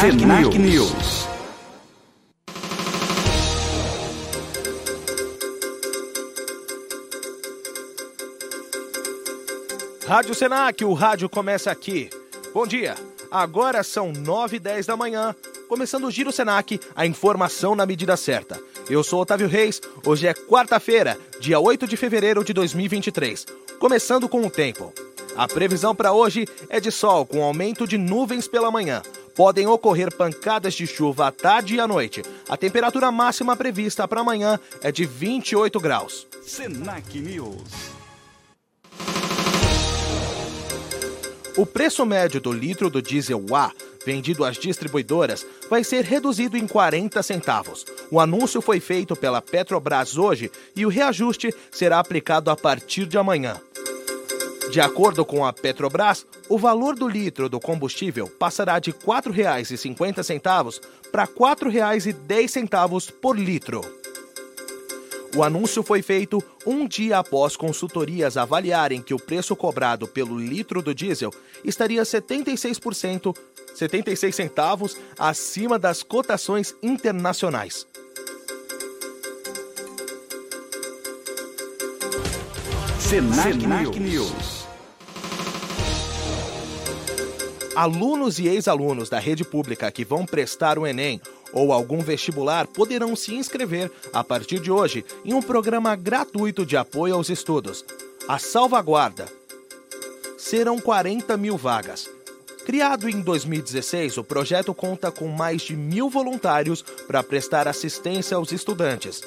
Senac, Senac News. News. Rádio Senac, o rádio começa aqui. Bom dia, agora são nove e dez da manhã, começando o Giro Senac, a informação na medida certa. Eu sou Otávio Reis, hoje é quarta-feira, dia 8 de fevereiro de 2023. Começando com o tempo. A previsão para hoje é de sol com aumento de nuvens pela manhã. Podem ocorrer pancadas de chuva à tarde e à noite. A temperatura máxima prevista para amanhã é de 28 graus. Senac News. O preço médio do litro do diesel A, vendido às distribuidoras, vai ser reduzido em 40 centavos. O anúncio foi feito pela Petrobras hoje e o reajuste será aplicado a partir de amanhã. De acordo com a Petrobras, o valor do litro do combustível passará de R$ 4,50 para R$ 4,10 por litro. O anúncio foi feito um dia após consultorias avaliarem que o preço cobrado pelo litro do diesel estaria 76%, 76 centavos acima das cotações internacionais. Senac, Senac News. Alunos e ex-alunos da rede pública que vão prestar o Enem ou algum vestibular poderão se inscrever, a partir de hoje, em um programa gratuito de apoio aos estudos. A Salvaguarda. Serão 40 mil vagas. Criado em 2016, o projeto conta com mais de mil voluntários para prestar assistência aos estudantes.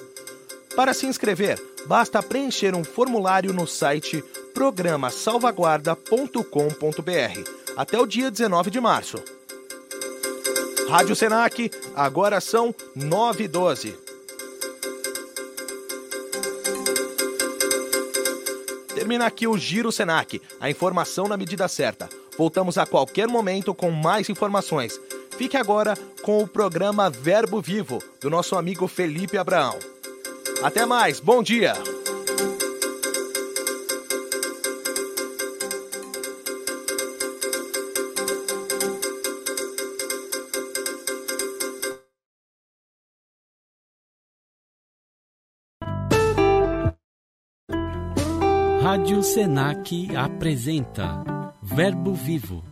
Para se inscrever, basta preencher um formulário no site programasalvaguarda.com.br até o dia 19 de março. Rádio Senac, agora são 9 e 12. Termina aqui o Giro Senac, a informação na medida certa. Voltamos a qualquer momento com mais informações. Fique agora com o programa Verbo Vivo, do nosso amigo Felipe Abraão. Até mais, bom dia! Rádio Senac apresenta Verbo Vivo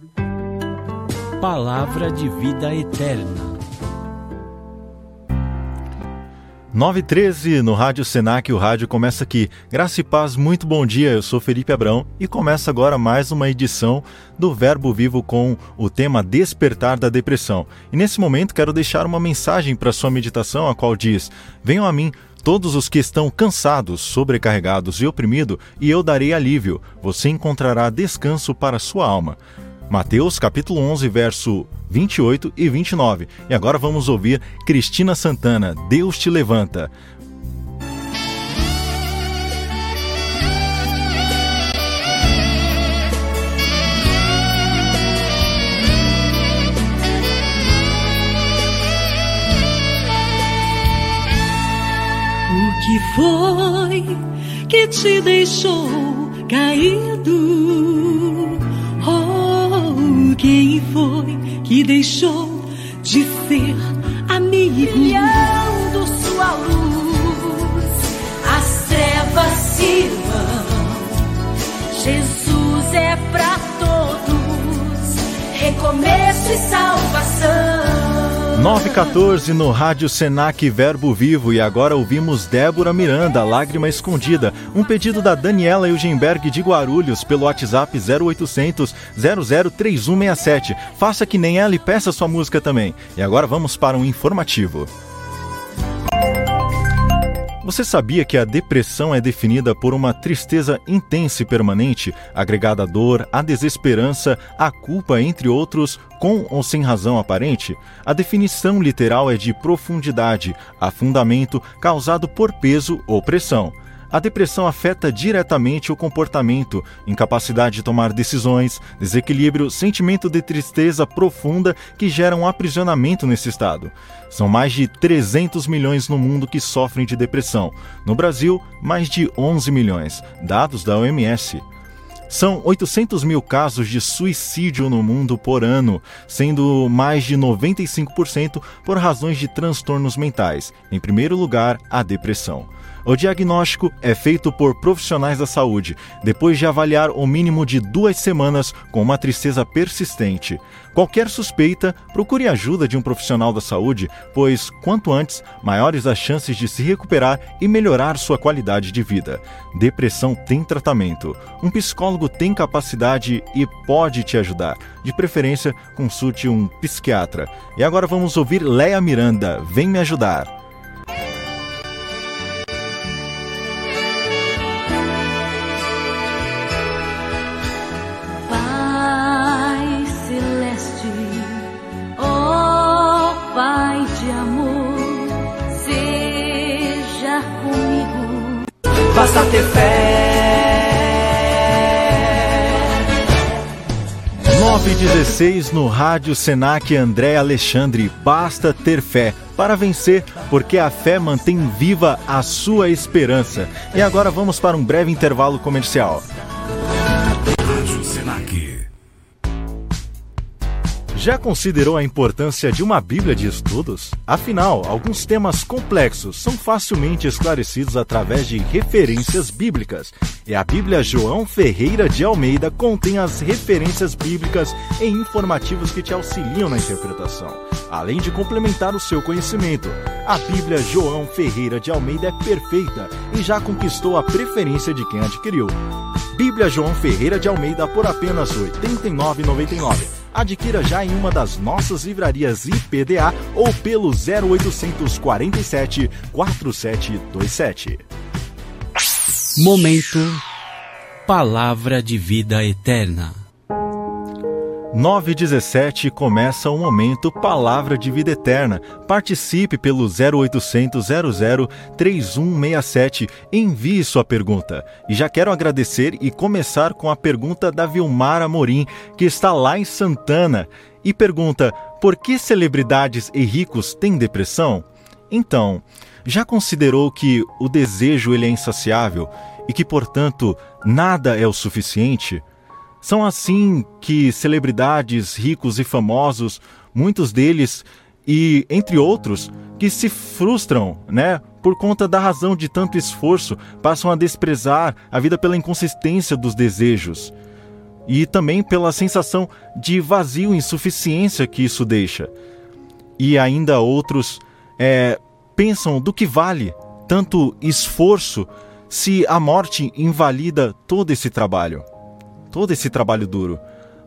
Palavra de Vida Eterna 913 no Rádio Senac, o rádio começa aqui. Graça e paz, muito bom dia. Eu sou Felipe Abrão e começa agora mais uma edição do Verbo Vivo com o tema Despertar da Depressão. E nesse momento quero deixar uma mensagem para sua meditação, a qual diz: Venham a mim todos os que estão cansados, sobrecarregados e oprimidos, e eu darei alívio. Você encontrará descanso para sua alma. Mateus capítulo 11, verso 28 e 29. E agora vamos ouvir Cristina Santana, Deus te levanta. Foi que te deixou caído? Oh, quem foi que deixou de ser amigo? Brilhando sua luz, as trevas se vão. Jesus é para todos, recomeço e salvação. 914 no Rádio Senac Verbo Vivo e agora ouvimos Débora Miranda, Lágrima Escondida, um pedido da Daniela Eugenberg de Guarulhos pelo WhatsApp 0800 003167. Faça que nem ela e peça sua música também. E agora vamos para um informativo. Você sabia que a depressão é definida por uma tristeza intensa e permanente, agregada à dor, à desesperança, à culpa, entre outros, com ou sem razão aparente? A definição literal é de profundidade, afundamento causado por peso ou pressão. A depressão afeta diretamente o comportamento, incapacidade de tomar decisões, desequilíbrio, sentimento de tristeza profunda que gera um aprisionamento nesse estado. São mais de 300 milhões no mundo que sofrem de depressão. No Brasil, mais de 11 milhões, dados da OMS. São 800 mil casos de suicídio no mundo por ano, sendo mais de 95% por razões de transtornos mentais. Em primeiro lugar, a depressão. O diagnóstico é feito por profissionais da saúde, depois de avaliar o mínimo de duas semanas com uma tristeza persistente. Qualquer suspeita, procure ajuda de um profissional da saúde, pois quanto antes, maiores as chances de se recuperar e melhorar sua qualidade de vida. Depressão tem tratamento. Um psicólogo tem capacidade e pode te ajudar. De preferência, consulte um psiquiatra. E agora vamos ouvir Leia Miranda. Vem me ajudar. Basta ter fé. 916 no Rádio Senac André Alexandre. Basta ter fé para vencer, porque a fé mantém viva a sua esperança. E agora vamos para um breve intervalo comercial. Já considerou a importância de uma Bíblia de estudos? Afinal, alguns temas complexos são facilmente esclarecidos através de referências bíblicas. E a Bíblia João Ferreira de Almeida contém as referências bíblicas e informativos que te auxiliam na interpretação, além de complementar o seu conhecimento. A Bíblia João Ferreira de Almeida é perfeita e já conquistou a preferência de quem adquiriu. Bíblia João Ferreira de Almeida por apenas R$ 89,99 Adquira já em uma das nossas livrarias IPDA ou pelo 0800 47 4727. Momento Palavra de Vida Eterna. 917 começa o momento Palavra de Vida Eterna. Participe pelo 0800 00 3167 envie sua pergunta. E já quero agradecer e começar com a pergunta da Vilmara Morim, que está lá em Santana, e pergunta: por que celebridades e ricos têm depressão? Então, já considerou que o desejo ele é insaciável e que, portanto, nada é o suficiente? São assim que celebridades, ricos e famosos, muitos deles e entre outros, que se frustram, né, por conta da razão de tanto esforço, passam a desprezar a vida pela inconsistência dos desejos e também pela sensação de vazio e insuficiência que isso deixa. E ainda outros é, pensam do que vale tanto esforço se a morte invalida todo esse trabalho todo esse trabalho duro.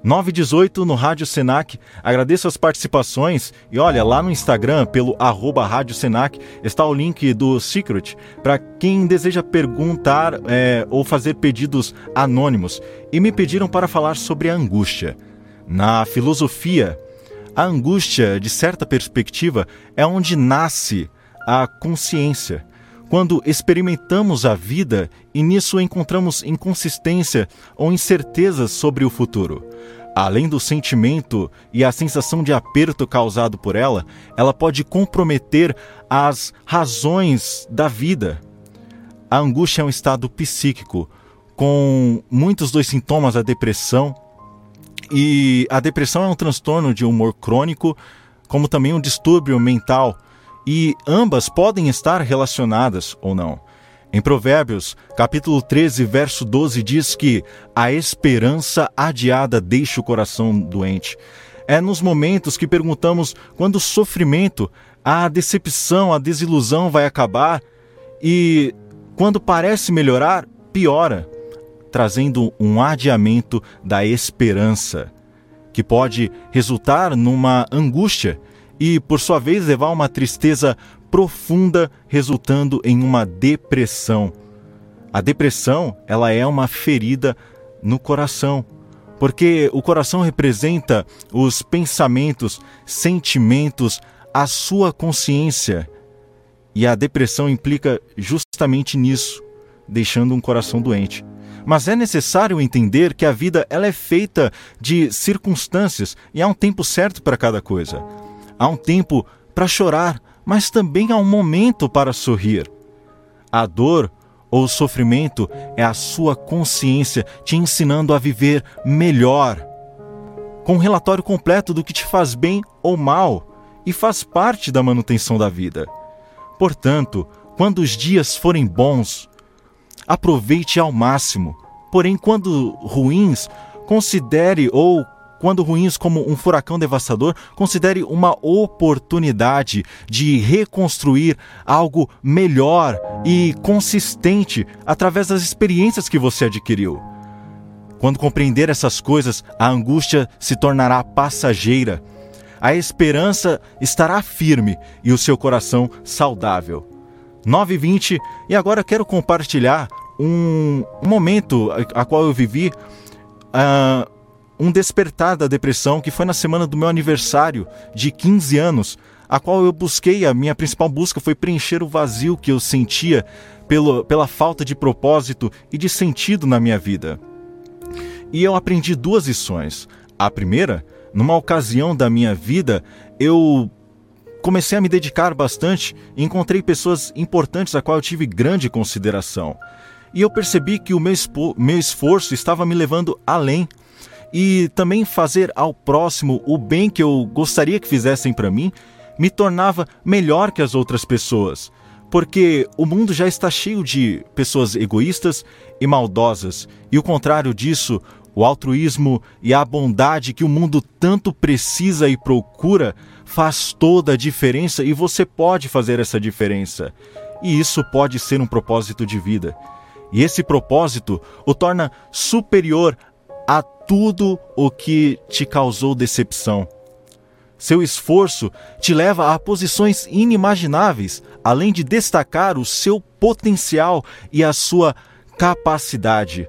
918 no Rádio Senac. Agradeço as participações e olha, lá no Instagram, pelo arroba Rádio Senac, está o link do Secret para quem deseja perguntar é, ou fazer pedidos anônimos. E me pediram para falar sobre a angústia. Na filosofia, a angústia, de certa perspectiva, é onde nasce a consciência quando experimentamos a vida e nisso encontramos inconsistência ou incertezas sobre o futuro. Além do sentimento e a sensação de aperto causado por ela, ela pode comprometer as razões da vida. A angústia é um estado psíquico, com muitos dos sintomas da depressão. E a depressão é um transtorno de humor crônico, como também um distúrbio mental e ambas podem estar relacionadas ou não. Em Provérbios, capítulo 13, verso 12 diz que a esperança adiada deixa o coração doente. É nos momentos que perguntamos quando o sofrimento, a decepção, a desilusão vai acabar e quando parece melhorar, piora, trazendo um adiamento da esperança, que pode resultar numa angústia e, por sua vez, levar a uma tristeza profunda, resultando em uma depressão. A depressão, ela é uma ferida no coração, porque o coração representa os pensamentos, sentimentos, a sua consciência. E a depressão implica justamente nisso, deixando um coração doente. Mas é necessário entender que a vida ela é feita de circunstâncias e há um tempo certo para cada coisa. Há um tempo para chorar, mas também há um momento para sorrir. A dor ou o sofrimento é a sua consciência te ensinando a viver melhor, com um relatório completo do que te faz bem ou mal e faz parte da manutenção da vida. Portanto, quando os dias forem bons, aproveite ao máximo. Porém, quando ruins, considere ou quando ruins como um furacão devastador, considere uma oportunidade de reconstruir algo melhor e consistente através das experiências que você adquiriu. Quando compreender essas coisas, a angústia se tornará passageira, a esperança estará firme e o seu coração saudável. 9h20 e agora quero compartilhar um, momento a, a, qual eu vivi, uh, um despertar da depressão que foi na semana do meu aniversário de 15 anos, a qual eu busquei, a minha principal busca foi preencher o vazio que eu sentia pelo, pela falta de propósito e de sentido na minha vida. E eu aprendi duas lições. A primeira, numa ocasião da minha vida, eu comecei a me dedicar bastante e encontrei pessoas importantes a qual eu tive grande consideração. E eu percebi que o meu, meu esforço estava me levando além e também fazer ao próximo o bem que eu gostaria que fizessem para mim me tornava melhor que as outras pessoas, porque o mundo já está cheio de pessoas egoístas e maldosas, e o contrário disso, o altruísmo e a bondade que o mundo tanto precisa e procura faz toda a diferença e você pode fazer essa diferença. E isso pode ser um propósito de vida. E esse propósito o torna superior a tudo o que te causou decepção. Seu esforço te leva a posições inimagináveis, além de destacar o seu potencial e a sua capacidade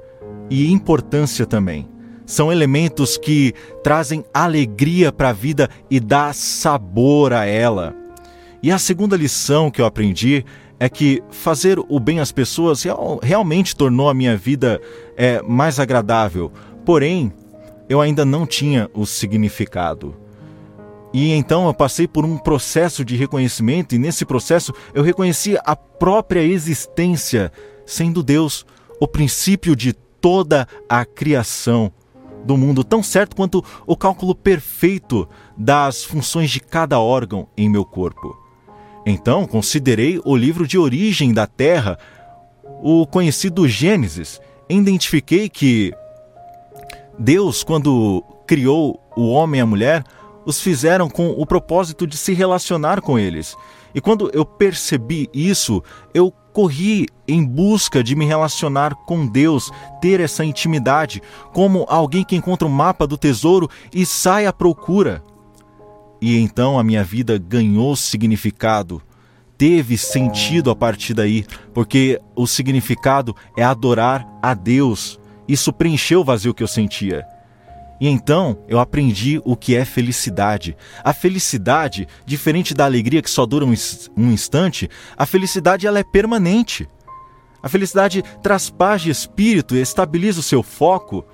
e importância também são elementos que trazem alegria para a vida e dá sabor a ela. E a segunda lição que eu aprendi é que fazer o bem às pessoas real, realmente tornou a minha vida é, mais agradável. Porém, eu ainda não tinha o significado. E então eu passei por um processo de reconhecimento, e nesse processo eu reconheci a própria existência, sendo Deus o princípio de toda a criação do mundo, tão certo quanto o cálculo perfeito das funções de cada órgão em meu corpo. Então, considerei o livro de origem da Terra, o conhecido Gênesis, e identifiquei que Deus, quando criou o homem e a mulher, os fizeram com o propósito de se relacionar com eles. E quando eu percebi isso, eu corri em busca de me relacionar com Deus, ter essa intimidade, como alguém que encontra o um mapa do tesouro e sai à procura. E então a minha vida ganhou significado, teve sentido a partir daí, porque o significado é adorar a Deus. Isso preencheu o vazio que eu sentia. E então eu aprendi o que é felicidade. A felicidade, diferente da alegria que só dura um, um instante, a felicidade ela é permanente. A felicidade traz paz de espírito estabiliza o seu foco,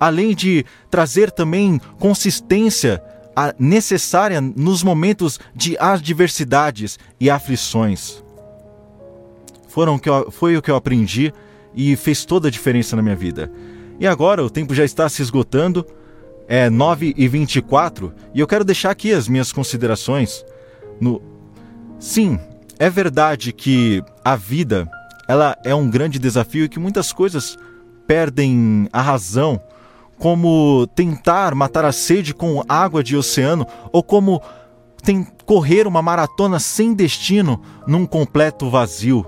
além de trazer também consistência necessária nos momentos de adversidades e aflições. Foram que eu, foi o que eu aprendi e fez toda a diferença na minha vida. E agora o tempo já está se esgotando, é 9 e 24 e eu quero deixar aqui as minhas considerações. No... Sim, é verdade que a vida ela é um grande desafio e que muitas coisas perdem a razão, como tentar matar a sede com água de oceano ou como tem correr uma maratona sem destino num completo vazio.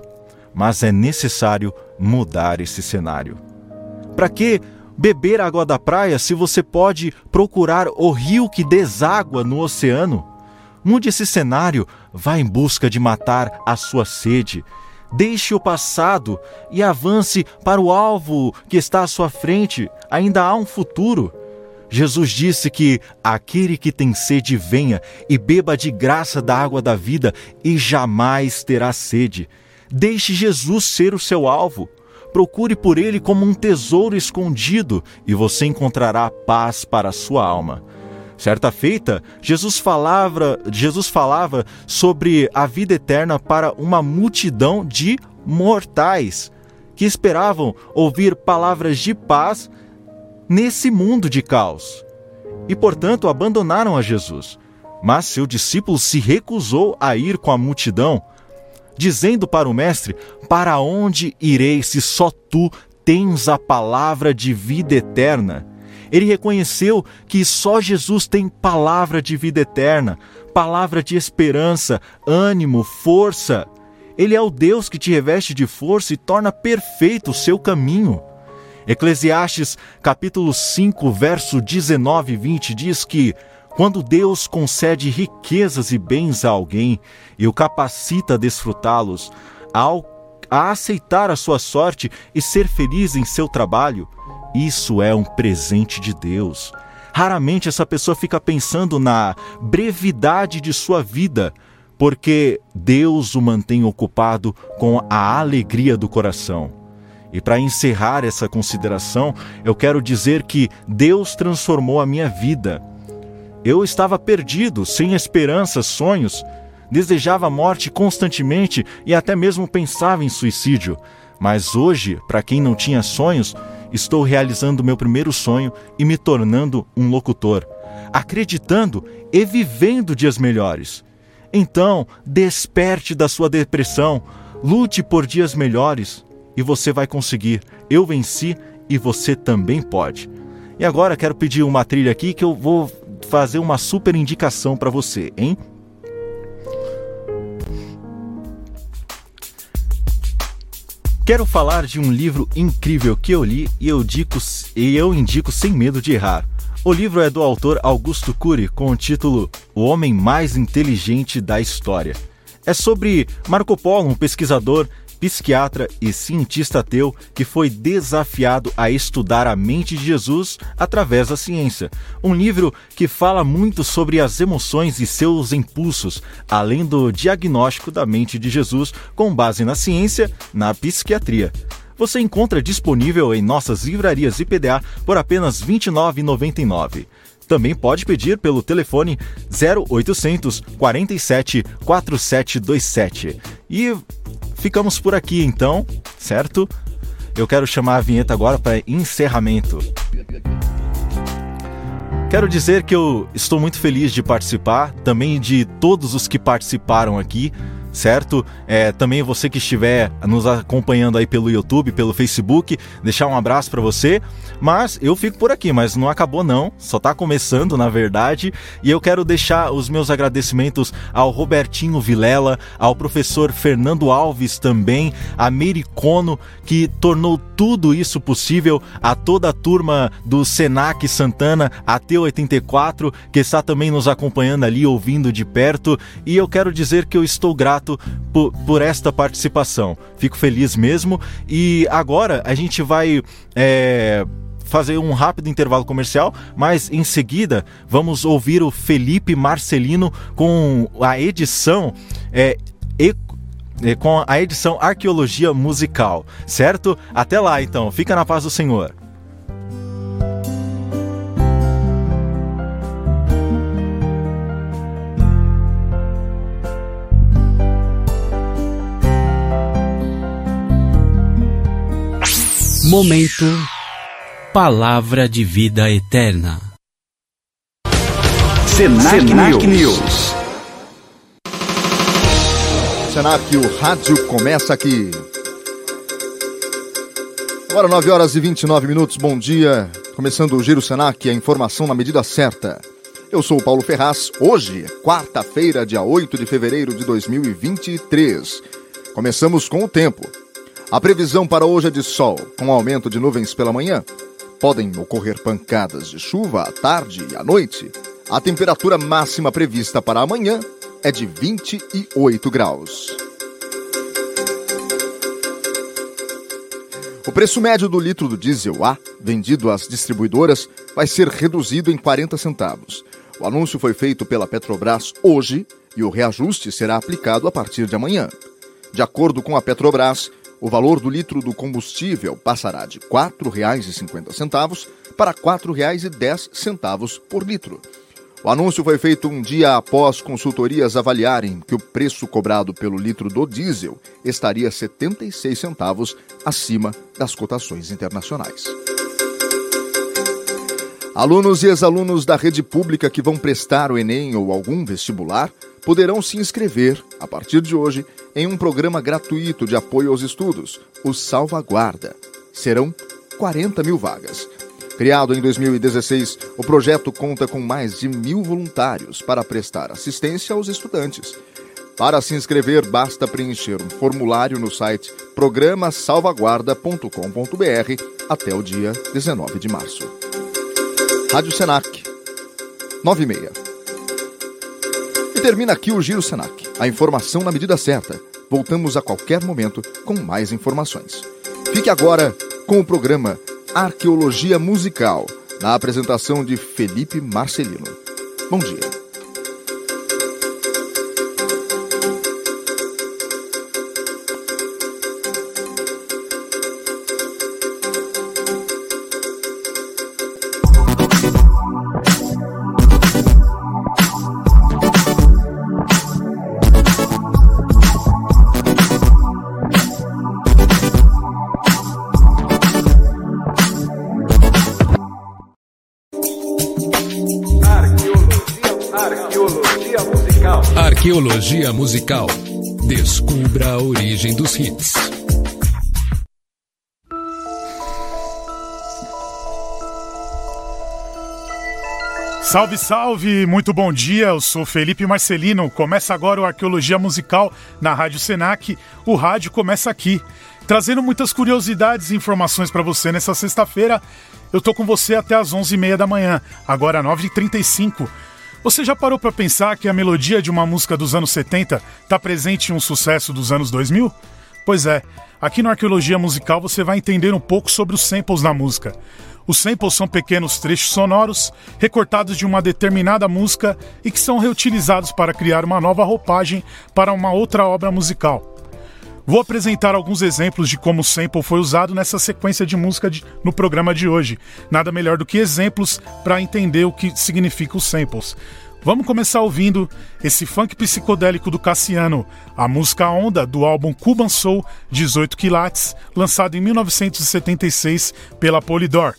Mas é necessário mudar esse cenário. Para que beber água da praia se você pode procurar o rio que deságua no oceano? Mude esse cenário, vá em busca de matar a sua sede. Deixe o passado e avance para o alvo que está à sua frente. Ainda há um futuro. Jesus disse que aquele que tem sede venha e beba de graça da água da vida e jamais terá sede. Deixe Jesus ser o seu alvo. procure por ele como um tesouro escondido e você encontrará paz para a sua alma. Certa feita, Jesus falava, Jesus falava sobre a vida eterna para uma multidão de mortais que esperavam ouvir palavras de paz nesse mundo de caos. E, portanto, abandonaram a Jesus. Mas seu discípulo se recusou a ir com a multidão, dizendo para o Mestre: Para onde irei se só tu tens a palavra de vida eterna? Ele reconheceu que só Jesus tem palavra de vida eterna, palavra de esperança, ânimo, força. Ele é o Deus que te reveste de força e torna perfeito o seu caminho. Eclesiastes capítulo 5, verso 19 e 20 diz que quando Deus concede riquezas e bens a alguém e o capacita a desfrutá-los, a aceitar a sua sorte e ser feliz em seu trabalho, isso é um presente de Deus. Raramente essa pessoa fica pensando na brevidade de sua vida, porque Deus o mantém ocupado com a alegria do coração. E para encerrar essa consideração, eu quero dizer que Deus transformou a minha vida. Eu estava perdido, sem esperança, sonhos, desejava a morte constantemente e até mesmo pensava em suicídio. Mas hoje, para quem não tinha sonhos, estou realizando meu primeiro sonho e me tornando um locutor, acreditando e vivendo dias melhores. Então, desperte da sua depressão, lute por dias melhores e você vai conseguir. Eu venci e você também pode. E agora quero pedir uma trilha aqui que eu vou fazer uma super indicação para você, hein? Quero falar de um livro incrível que eu li e eu, dico, e eu indico sem medo de errar. O livro é do autor Augusto Cury com o título O Homem Mais Inteligente da História. É sobre Marco Polo, um pesquisador psiquiatra e cientista ateu que foi desafiado a estudar a mente de Jesus através da ciência. Um livro que fala muito sobre as emoções e seus impulsos, além do diagnóstico da mente de Jesus com base na ciência, na psiquiatria você encontra disponível em nossas livrarias IPDA por apenas R$ 29,99. Também pode pedir pelo telefone 0800 47 4727. E ficamos por aqui então, certo? Eu quero chamar a vinheta agora para encerramento. Quero dizer que eu estou muito feliz de participar, também de todos os que participaram aqui certo? É, também você que estiver nos acompanhando aí pelo YouTube, pelo Facebook, deixar um abraço para você. Mas eu fico por aqui, mas não acabou não, só está começando na verdade. E eu quero deixar os meus agradecimentos ao Robertinho Vilela, ao professor Fernando Alves também, a Mericono, que tornou tudo isso possível, a toda a turma do Senac Santana, a T84, que está também nos acompanhando ali, ouvindo de perto. E eu quero dizer que eu estou grato grato por, por esta participação. Fico feliz mesmo. E agora a gente vai. É fazer um rápido intervalo comercial, mas em seguida vamos ouvir o Felipe Marcelino com a edição é, e, é, com a edição Arqueologia Musical, certo? Até lá então, fica na paz do Senhor. Momento Palavra de Vida Eterna. Senac, Senac News. News. Senac, o rádio começa aqui. Agora 9 horas e 29 minutos, bom dia. Começando o Giro Senac, a informação na medida certa. Eu sou o Paulo Ferraz, hoje, quarta-feira, dia 8 de fevereiro de 2023. Começamos com o tempo. A previsão para hoje é de sol, com aumento de nuvens pela manhã. Podem ocorrer pancadas de chuva à tarde e à noite. A temperatura máxima prevista para amanhã é de 28 graus. O preço médio do litro do diesel A, vendido às distribuidoras, vai ser reduzido em 40 centavos. O anúncio foi feito pela Petrobras hoje e o reajuste será aplicado a partir de amanhã. De acordo com a Petrobras, O valor do litro do combustível passará de R$ 4,50 para R$ 4,10 por litro. O anúncio foi feito um dia após consultorias avaliarem que o preço cobrado pelo litro do diesel estaria 76 centavos acima das cotações internacionais. Alunos e ex-alunos da rede pública que vão prestar o Enem ou algum vestibular poderão se inscrever, a partir de hoje, em um programa gratuito de apoio aos estudos, o Salvaguarda. Serão 40 mil vagas. Criado em 2016, o projeto conta com mais de mil voluntários para prestar assistência aos estudantes. Para se inscrever, basta preencher um formulário no site programasalvaguarda.com.br até o dia 19 de março. Rádio Senac, 9 termina aqui o Giro Senac. A informação na medida certa. Voltamos a qualquer momento com mais informações. Fique agora com o programa Arqueologia Musical, na apresentação de Felipe Marcelino. Bom dia. Arqueologia musical. Descubra a origem dos hits. Salve, salve! Muito bom dia, eu sou Felipe Marcelino. Começa agora o Arqueologia Musical na Rádio Senac. O rádio começa aqui, trazendo muitas curiosidades e informações para você nessa sexta-feira. Eu tô com você até às 11h30 da manhã, agora 9h35. Você já parou para pensar que a melodia de uma música dos anos 70 está presente em um sucesso dos anos 2000? Pois é, aqui no Arqueologia Musical você vai entender um pouco sobre os samples da música. Os samples são pequenos trechos sonoros recortados de uma determinada música e que são reutilizados para criar uma nova roupagem para uma outra obra musical. Vou apresentar alguns exemplos de como o sample foi usado nessa sequência de música de, no programa de hoje. Nada melhor do que exemplos para entender o que significa os samples. Vamos começar ouvindo esse funk psicodélico do Cassiano, a música Onda do álbum Cuban Soul 18 Quilates, lançado em 1976 pela Polydor.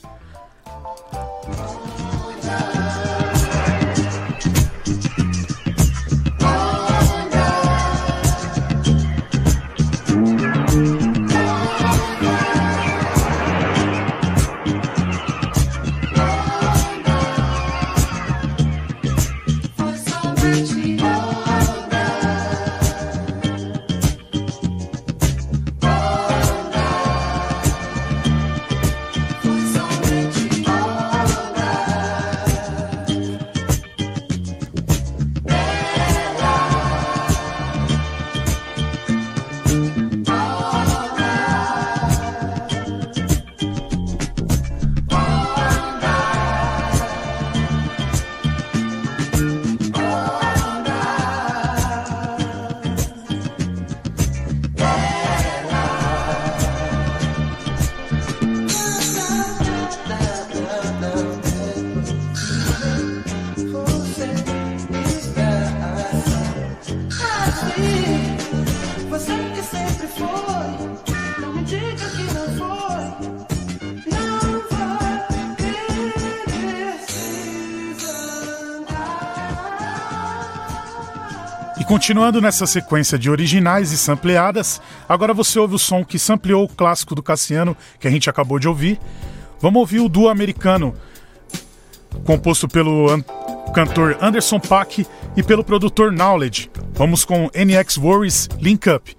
Continuando nessa sequência de originais e sampleadas, agora você ouve o som que sampleou o clássico do Cassiano, que a gente acabou de ouvir. Vamos ouvir o duo americano, composto pelo an cantor Anderson Paak e pelo produtor Knowledge. Vamos com NX Worries Link Up.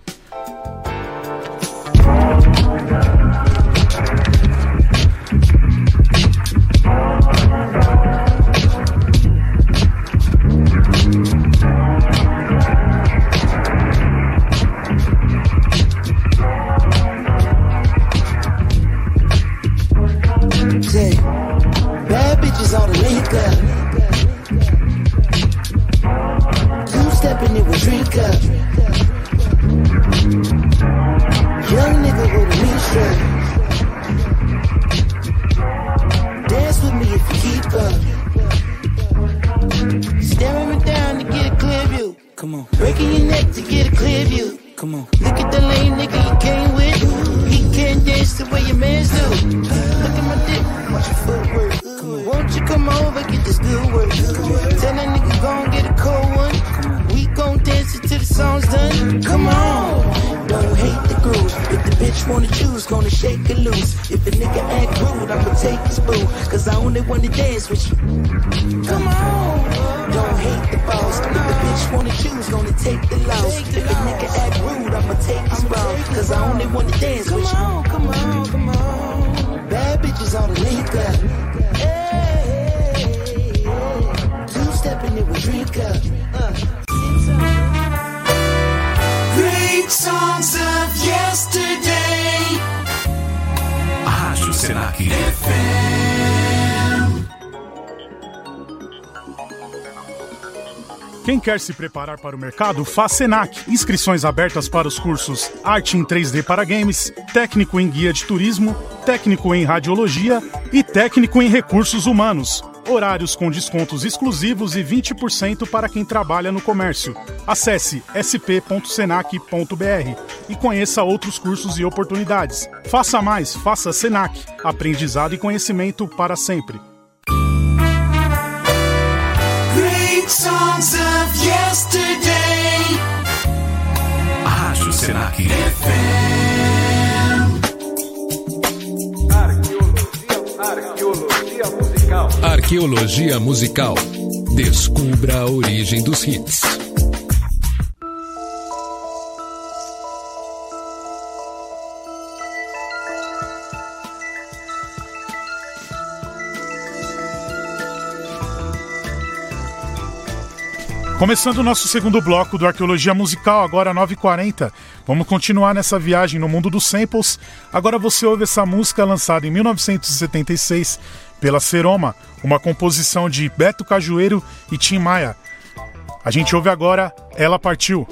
Se preparar para o mercado, faz Senac. Inscrições abertas para os cursos Arte em 3D para Games, Técnico em Guia de Turismo, Técnico em Radiologia e Técnico em Recursos Humanos. Horários com descontos exclusivos e 20% para quem trabalha no comércio. Acesse sp.senac.br e conheça outros cursos e oportunidades. Faça mais, faça Senac. Aprendizado e conhecimento para sempre. Great songs Senac Arqueologia musical. Arqueologia musical. Descubra a origem dos hits. Começando o nosso segundo bloco do Arqueologia Musical, agora 9h40. Vamos continuar nessa viagem no mundo dos samples. Agora você ouve essa música lançada em 1976 pela Seroma, uma composição de Beto Cajueiro e Tim Maia. A gente ouve agora Ela Partiu.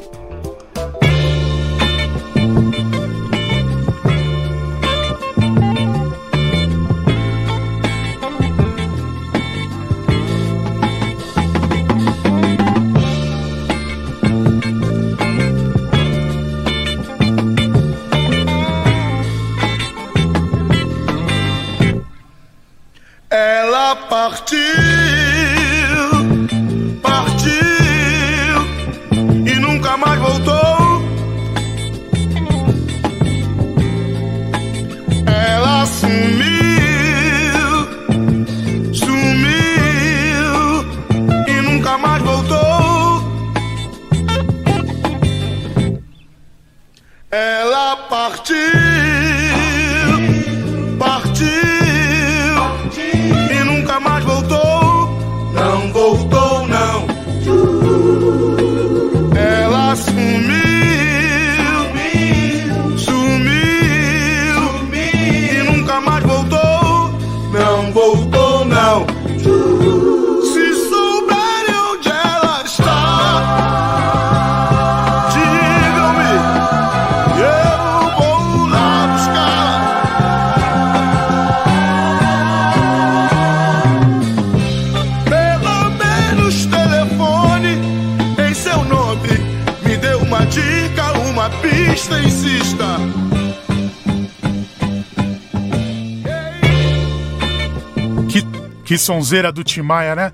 Sonzeira do Timaya, né?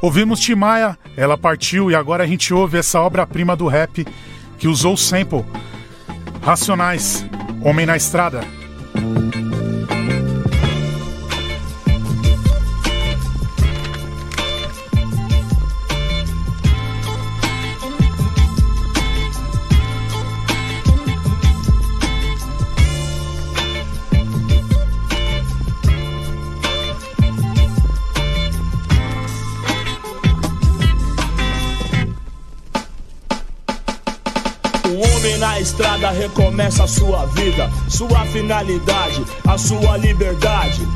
Ouvimos Timaya, ela partiu e agora a gente ouve essa obra-prima do rap que usou o sample. Racionais, Homem na Estrada. Na estrada recomeça a sua vida, sua finalidade, a sua liberdade.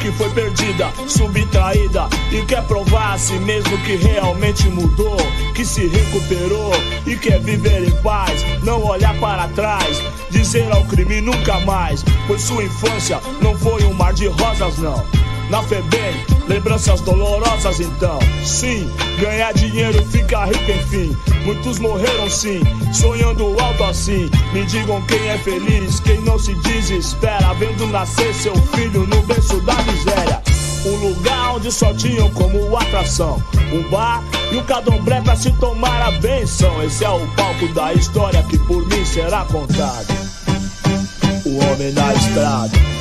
Que foi perdida, subtraída e quer provar a si mesmo que realmente mudou, que se recuperou e quer viver em paz, não olhar para trás, dizer ao crime nunca mais, pois sua infância não foi um mar de rosas, não. na FEBEM. Lembranças dolorosas então. Sim, ganhar dinheiro, ficar rico enfim. Muitos morreram sim, sonhando alto assim. Me digam quem é feliz, quem não se desespera, vendo nascer seu filho no berço da miséria. Um lugar onde só tinham como atração um bar e um cadombré pra se tomar a benção. Esse é o palco da história que por mim será contado. O homem na estrada.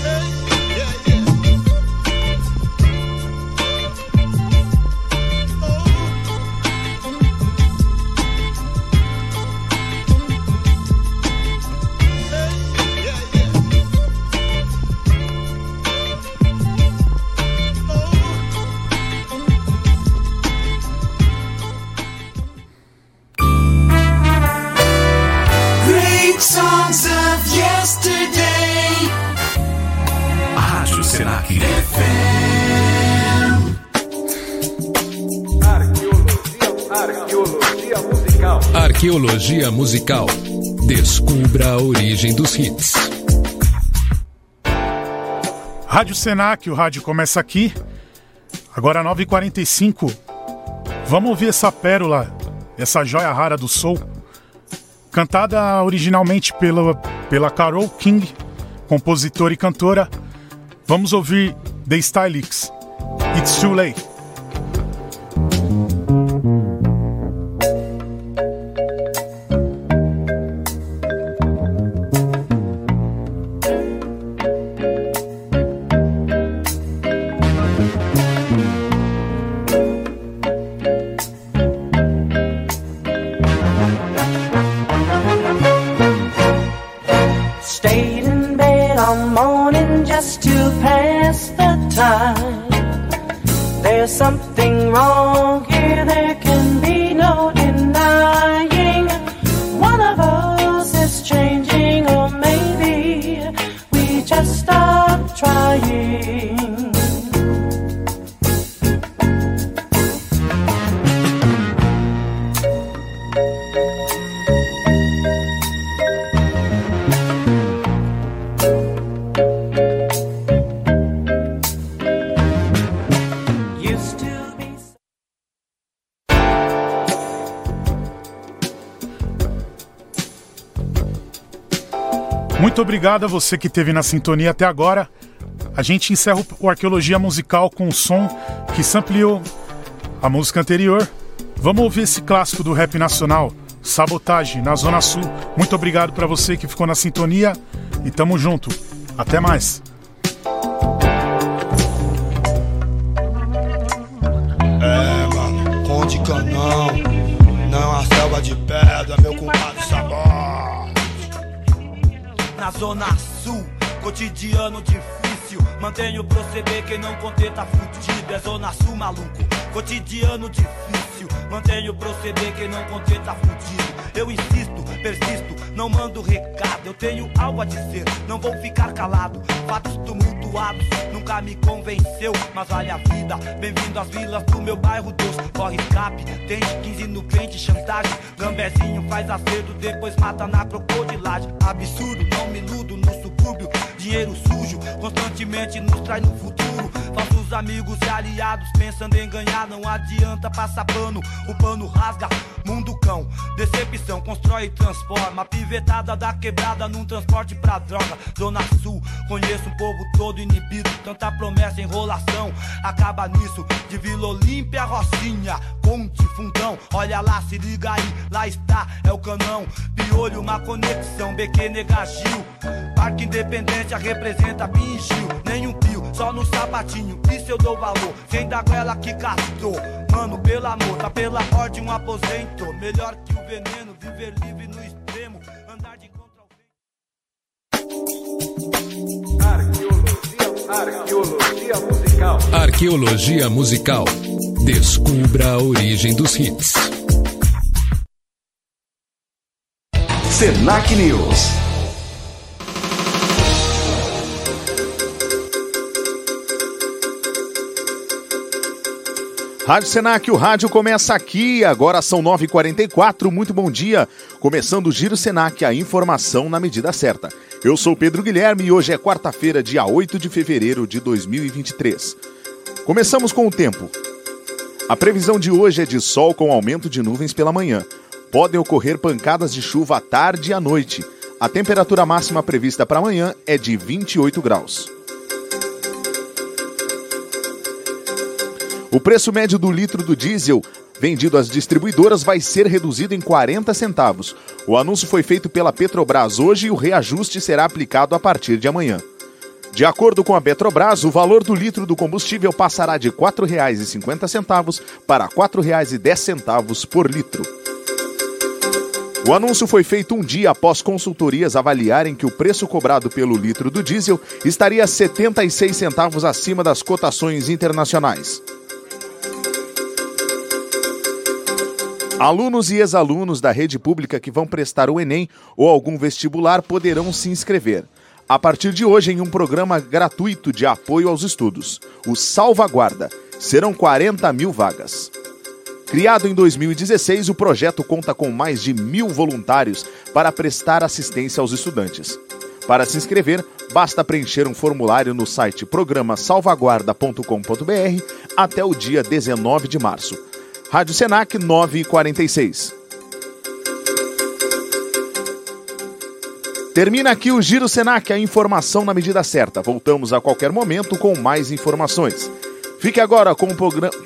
Rádio Senac. Arqueologia musical. Arqueologia musical. Descubra a origem dos hits. Rádio Senac, o rádio começa aqui. Agora 9h45. Vamos ouvir essa pérola, essa joia rara do soul. Cantada originalmente pela, pela Carole King, compositora e cantora. Vamos ouvir The Stylix. It's Too Late. Obrigado a você que esteve na sintonia até agora. A gente encerra o Arqueologia Musical com o som que sampleou a música anterior. Vamos ouvir esse clássico do rap nacional, Sabotage, na Zona Sul. Muito obrigado para você que ficou na sintonia e tamo junto. Até mais. É, mano, Conde Canão. Não a selva de pedra, meu compadre zona sul, cotidiano difícil. Mantenho o proceder, quem não conter tá fudido. É zona sul, maluco. Cotidiano difícil. Mantenho o proceder, quem não conter tá fudido. Eu insisto, persisto, não mando recado. Eu tenho algo a dizer, não vou ficar calado. Fatos nunca me convenceu. Mas vale a vida, bem-vindo às vilas do meu bairro Deus. Corre escape, tem 15 no crente, chantagem. Gambezinho faz acerto, depois mata na crocodilagem. Absurdo, não me iludo no subúrbio. Dinheiro sujo, constantemente nos traz no futuro. Falsos amigos e aliados pensando em ganhar. Não adianta passar pano, o pano rasga. Mundo cão, decepção, constrói e transforma. Pivetada da quebrada num transporte pra droga. Zona Sul, conheço um povo todo inibido. Tanta promessa, enrolação, acaba nisso. De Vila Olímpia, Rocinha, Ponte, Fundão. Olha lá, se liga aí, lá está, é o canão. Piolho, uma conexão, BQ Negagil. Parque Independência representa Bingil. Nenhum pio, só no sapatinho. Isso eu dou valor. Sem da goela que castrou. Mano, pelo amor, tá pela ordem um aposento. Melhor que o veneno, viver livre no extremo. Andar de contra Arqueologia musical. Arqueologia musical. Descubra a origem dos hits. Senac News. Rádio Senac, o rádio começa aqui, agora são 9h44, muito bom dia. Começando o Giro Senac, a informação na medida certa. Eu sou Pedro Guilherme e hoje é quarta-feira, dia 8 de fevereiro de 2023. Começamos com o tempo. A previsão de hoje é de sol com aumento de nuvens pela manhã. Podem ocorrer pancadas de chuva à tarde e à noite. A temperatura máxima prevista para amanhã é de 28 graus. O preço médio do litro do diesel vendido às distribuidoras vai ser reduzido em 40 centavos. O anúncio foi feito pela Petrobras hoje e o reajuste será aplicado a partir de amanhã. De acordo com a Petrobras, o valor do litro do combustível passará de R$ 4,50 para R$ 4,10 por litro. O anúncio foi feito um dia após consultorias avaliarem que o preço cobrado pelo litro do diesel estaria 76 centavos acima das cotações internacionais. Alunos e ex-alunos da rede pública que vão prestar o Enem ou algum vestibular poderão se inscrever. A partir de hoje, em um programa gratuito de apoio aos estudos, o Salvaguarda. Serão 40 mil vagas. Criado em 2016, o projeto conta com mais de mil voluntários para prestar assistência aos estudantes. Para se inscrever, basta preencher um formulário no site programasalvaguarda.com.br até o dia 19 de março. Rádio Senac 946. Termina aqui o Giro Senac, a informação na medida certa. Voltamos a qualquer momento com mais informações. Fique agora com o,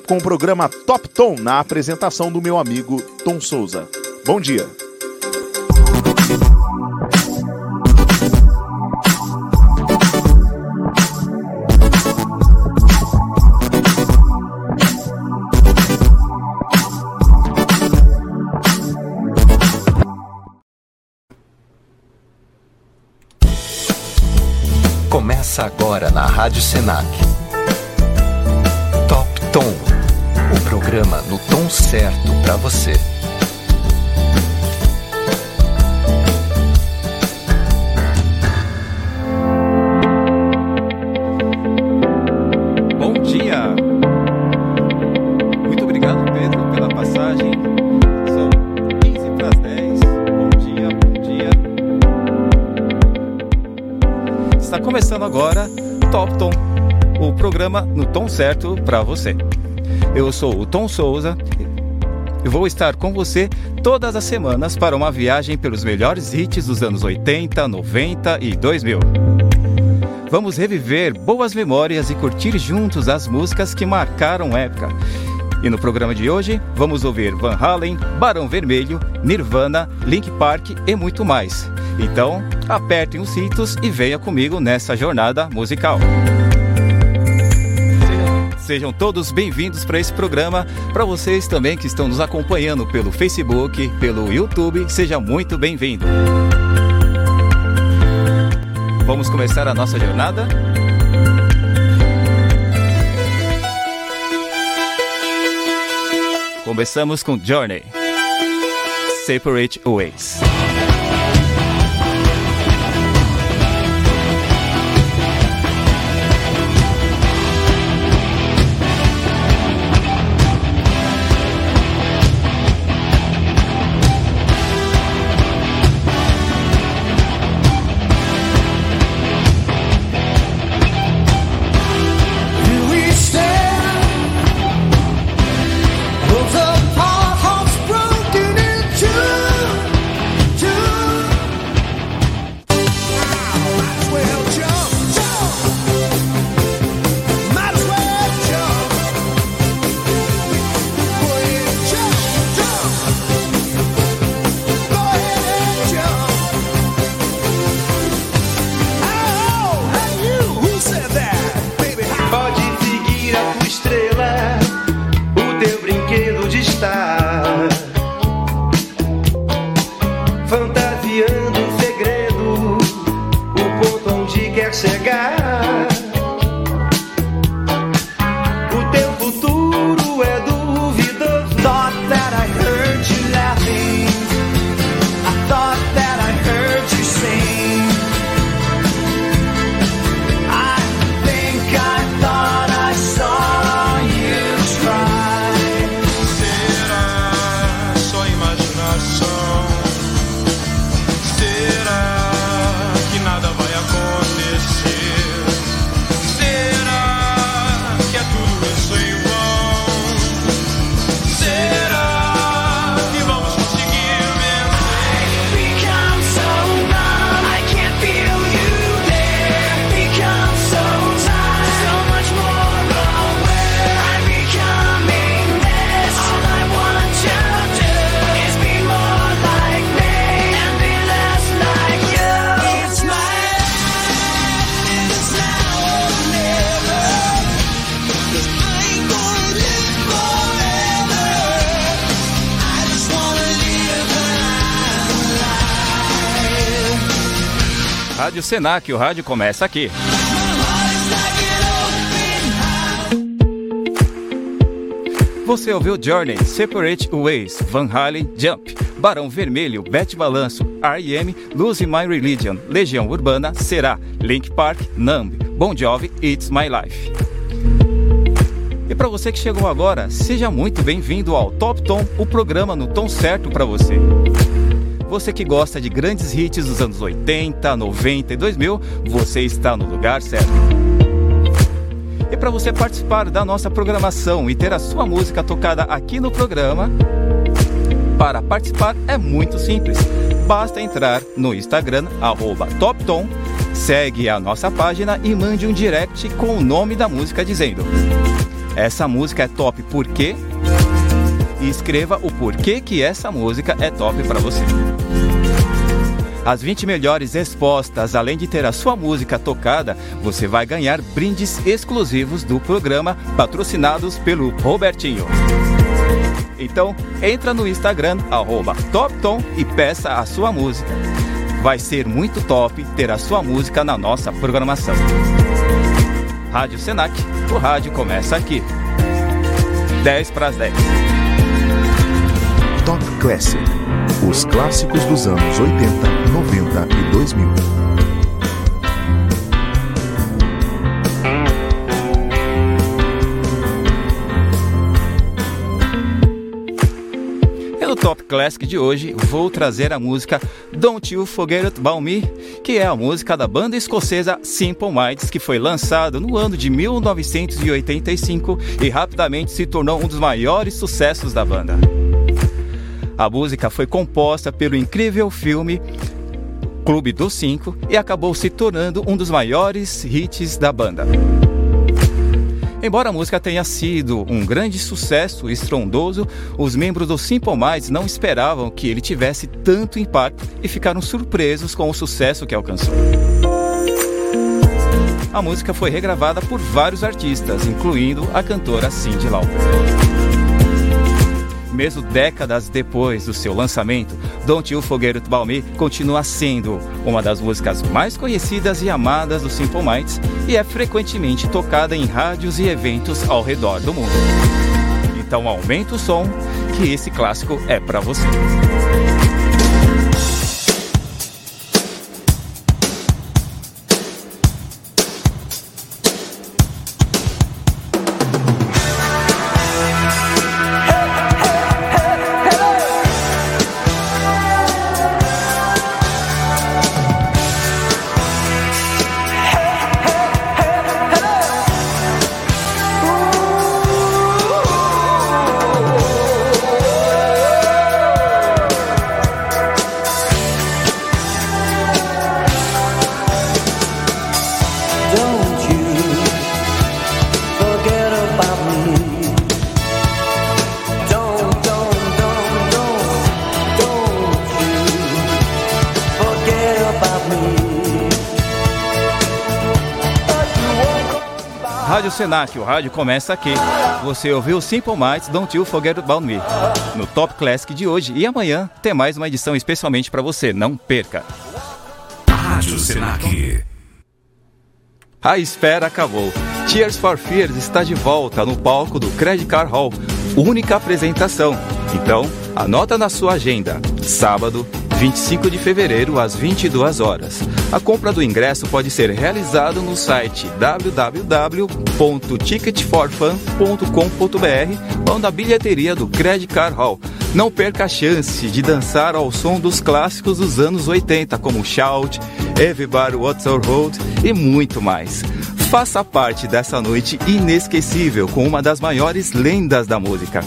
com o programa Top Tom na apresentação do meu amigo Tom Souza. Bom dia. Começa agora na Rádio Senac. Top Tom, o programa no tom certo para você. Agora Top Tom, o programa no tom certo para você. Eu sou o Tom Souza e vou estar com você todas as semanas para uma viagem pelos melhores hits dos anos 80, 90 e 2000. Vamos reviver boas memórias e curtir juntos as músicas que marcaram época. E no programa de hoje, vamos ouvir Van Halen, Barão Vermelho, Nirvana, Link Park e muito mais. Então, apertem os cintos e venha comigo nessa jornada musical. Sejam todos bem-vindos para esse programa. Para vocês também que estão nos acompanhando pelo Facebook, pelo YouTube, seja muito bem-vindo. Vamos começar a nossa jornada? Começamos com Journey. Separate Ways. Senac, o rádio começa aqui. Você ouviu Journey, Separate Ways, Van Halen, Jump, Barão Vermelho, Bet Balanço, R.E.M., Lose My Religion, Legião Urbana, Será, Link Park, Numb, Bon Jovi, It's My Life. E para você que chegou agora, seja muito bem-vindo ao Top Tom, o programa no tom certo para você. Você que gosta de grandes hits dos anos 80, 90 e 2000, você está no lugar certo. E para você participar da nossa programação e ter a sua música tocada aqui no programa, para participar é muito simples. Basta entrar no Instagram, TopTom, segue a nossa página e mande um direct com o nome da música dizendo essa música é top por quê? E escreva o porquê que essa música é top para você. As 20 melhores respostas, além de ter a sua música tocada, você vai ganhar brindes exclusivos do programa, patrocinados pelo Robertinho. Então, entra no Instagram, arroba TopTom e peça a sua música. Vai ser muito top ter a sua música na nossa programação. Rádio Senac, o rádio começa aqui. 10 para as 10. Top Classic. Os clássicos dos anos 80, 90 e 2000. E no Top Classic de hoje vou trazer a música Don't You Forget About Me, que é a música da banda escocesa Simple Minds, que foi lançada no ano de 1985 e rapidamente se tornou um dos maiores sucessos da banda. A música foi composta pelo incrível filme Clube dos Cinco e acabou se tornando um dos maiores hits da banda. Embora a música tenha sido um grande sucesso estrondoso, os membros do Simple Minds não esperavam que ele tivesse tanto impacto e ficaram surpresos com o sucesso que alcançou. A música foi regravada por vários artistas, incluindo a cantora Cyndi Lauper. Mesmo décadas depois do seu lançamento, Don't You Forget About Me continua sendo uma das músicas mais conhecidas e amadas do Simple Minds e é frequentemente tocada em rádios e eventos ao redor do mundo. Então aumenta o som, que esse clássico é para você. Senac, o rádio começa aqui. Você ouviu Simple Minds, Don't You Forget About Me, no Top Classic de hoje. E amanhã tem mais uma edição especialmente para você, não perca. Rádio Senac. A espera acabou. Tears for Fears está de volta no palco do Credit Card Hall. Única apresentação. Então, anota na sua agenda. Sábado, 25 de fevereiro, às 22 horas. A compra do ingresso pode ser realizada no site www.ticketforfun.com.br ou na bilheteria do Credit Card Hall. Não perca a chance de dançar ao som dos clássicos dos anos 80, como Shout, Everybody What's Our Road e muito mais. Faça parte dessa noite inesquecível com uma das maiores lendas da música.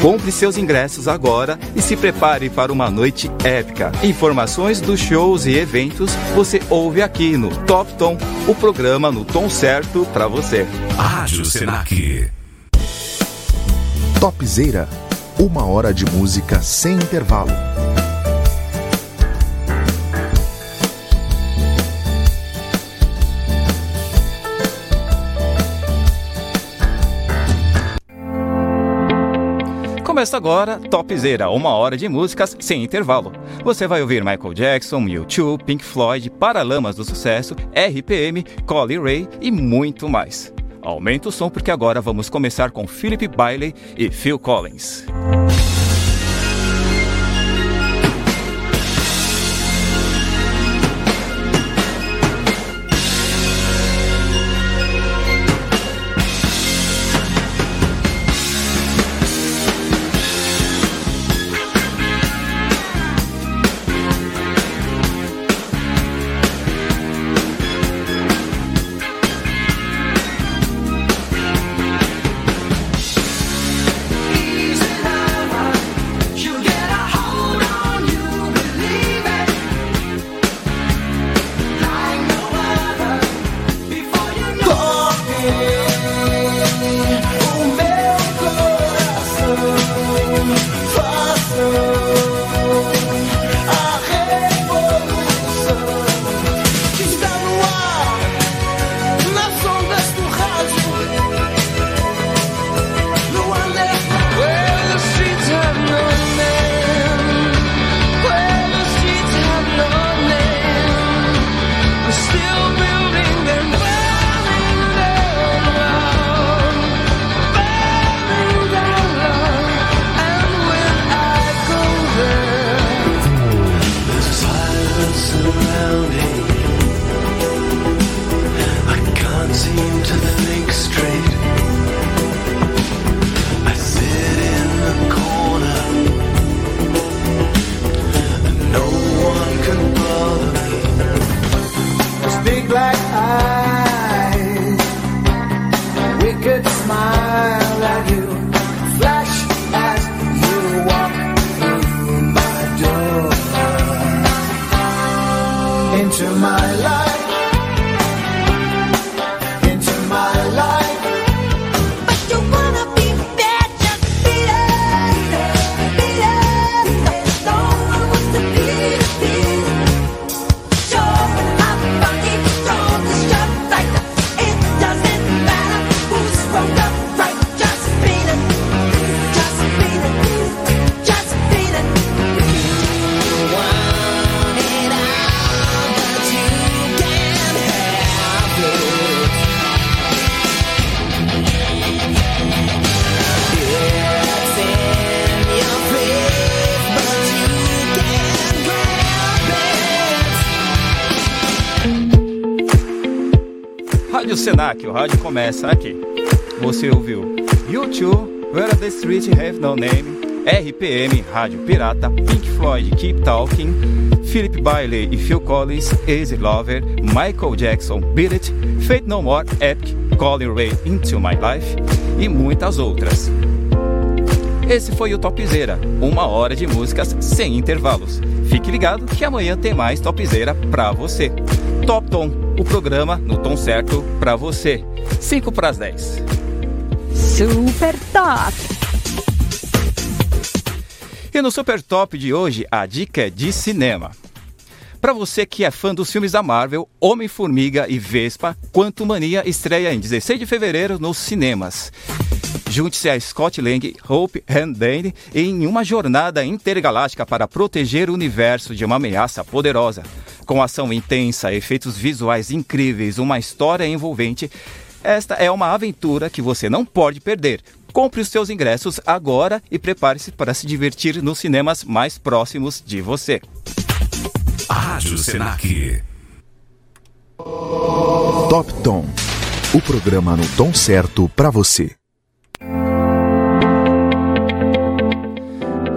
Compre seus ingressos agora e se prepare para uma noite épica. Informações dos shows e eventos você ouve aqui no Top Tom, o programa no tom certo para você. Rádio Senac. Topzeira. Uma hora de música sem intervalo. Começa agora Topzera, uma hora de músicas sem intervalo. Você vai ouvir Michael Jackson, U2, Pink Floyd, Paralamas do Sucesso, RPM, Collie Ray e muito mais. Aumenta o som porque agora vamos começar com Philip Bailey e Phil Collins. Rádio começa aqui. Você ouviu YouTube, Where the Street Have No Name, RPM, Rádio Pirata, Pink Floyd, Keep Talking, Philip Bailey e Phil Collins, Easy Lover, Michael Jackson, Beat It, Fate No More, Epic, Colin Ray, Into My Life e muitas outras. Esse foi o Topzera, uma hora de músicas sem intervalos. Fique ligado que amanhã tem mais Topzera pra você. Top Tom, o programa no tom certo pra você. 5 para as 10. Super top! E no Super Top de hoje, a dica é de cinema. Para você que é fã dos filmes da Marvel, Homem-Formiga e Vespa, Quanto Mania estreia em 16 de fevereiro nos cinemas. Junte-se a Scott Lang, Hope Dane em uma jornada intergaláctica para proteger o universo de uma ameaça poderosa. Com ação intensa, efeitos visuais incríveis, uma história envolvente, esta é uma aventura que você não pode perder. Compre os seus ingressos agora e prepare-se para se divertir nos cinemas mais próximos de você. Rádio Senac. Top Tom. O programa no tom certo para você.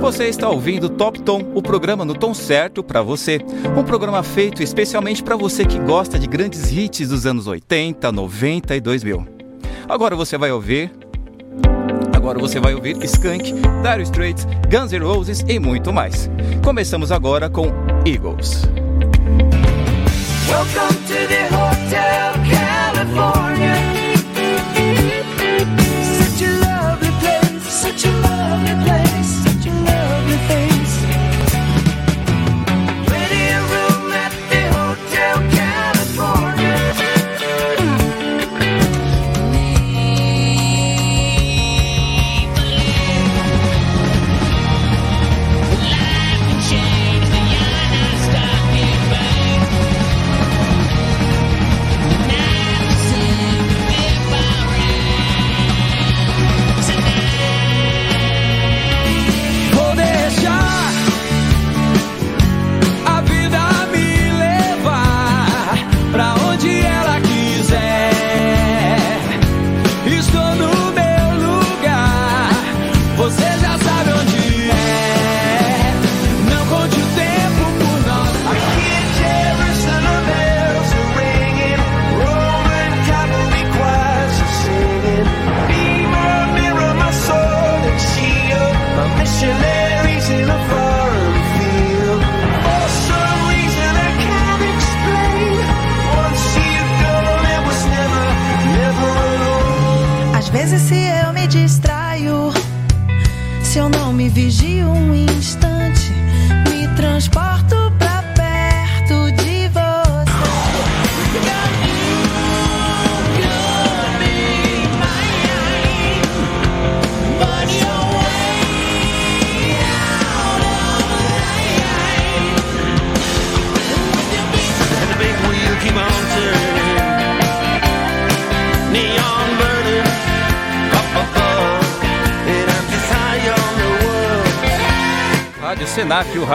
Você está ouvindo Top Tom, o programa no tom certo para você. Um programa feito especialmente para você que gosta de grandes hits dos anos 80, 90 e 2000. Agora você vai ouvir Agora você vai ouvir Skunk, Dire Straits, Guns N' Roses e muito mais. Começamos agora com Eagles. Welcome to the Hotel California.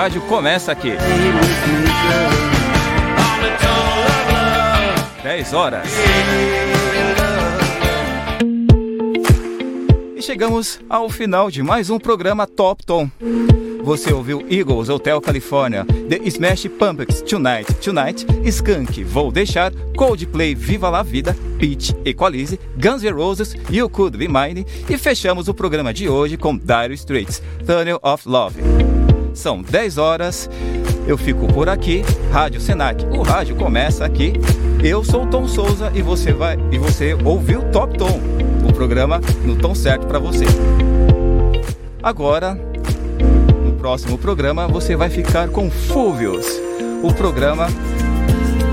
Rádio começa aqui. 10 horas. E chegamos ao final de mais um programa Top Tom. Você ouviu Eagles, Hotel California, The Smash Pumpkins, Tonight, Tonight, Skunk, Vou Deixar, Coldplay, Viva La Vida, Peach, Equalize, Guns N' Roses, You Could Be Mine e fechamos o programa de hoje com Dire Straits, Tunnel of Love. São 10 horas, eu fico por aqui, Rádio Senac, o rádio começa aqui. Eu sou o Tom Souza e você vai e você ouviu Top Tom, o programa no tom certo para você. Agora, no próximo programa, você vai ficar com Fúvios, o programa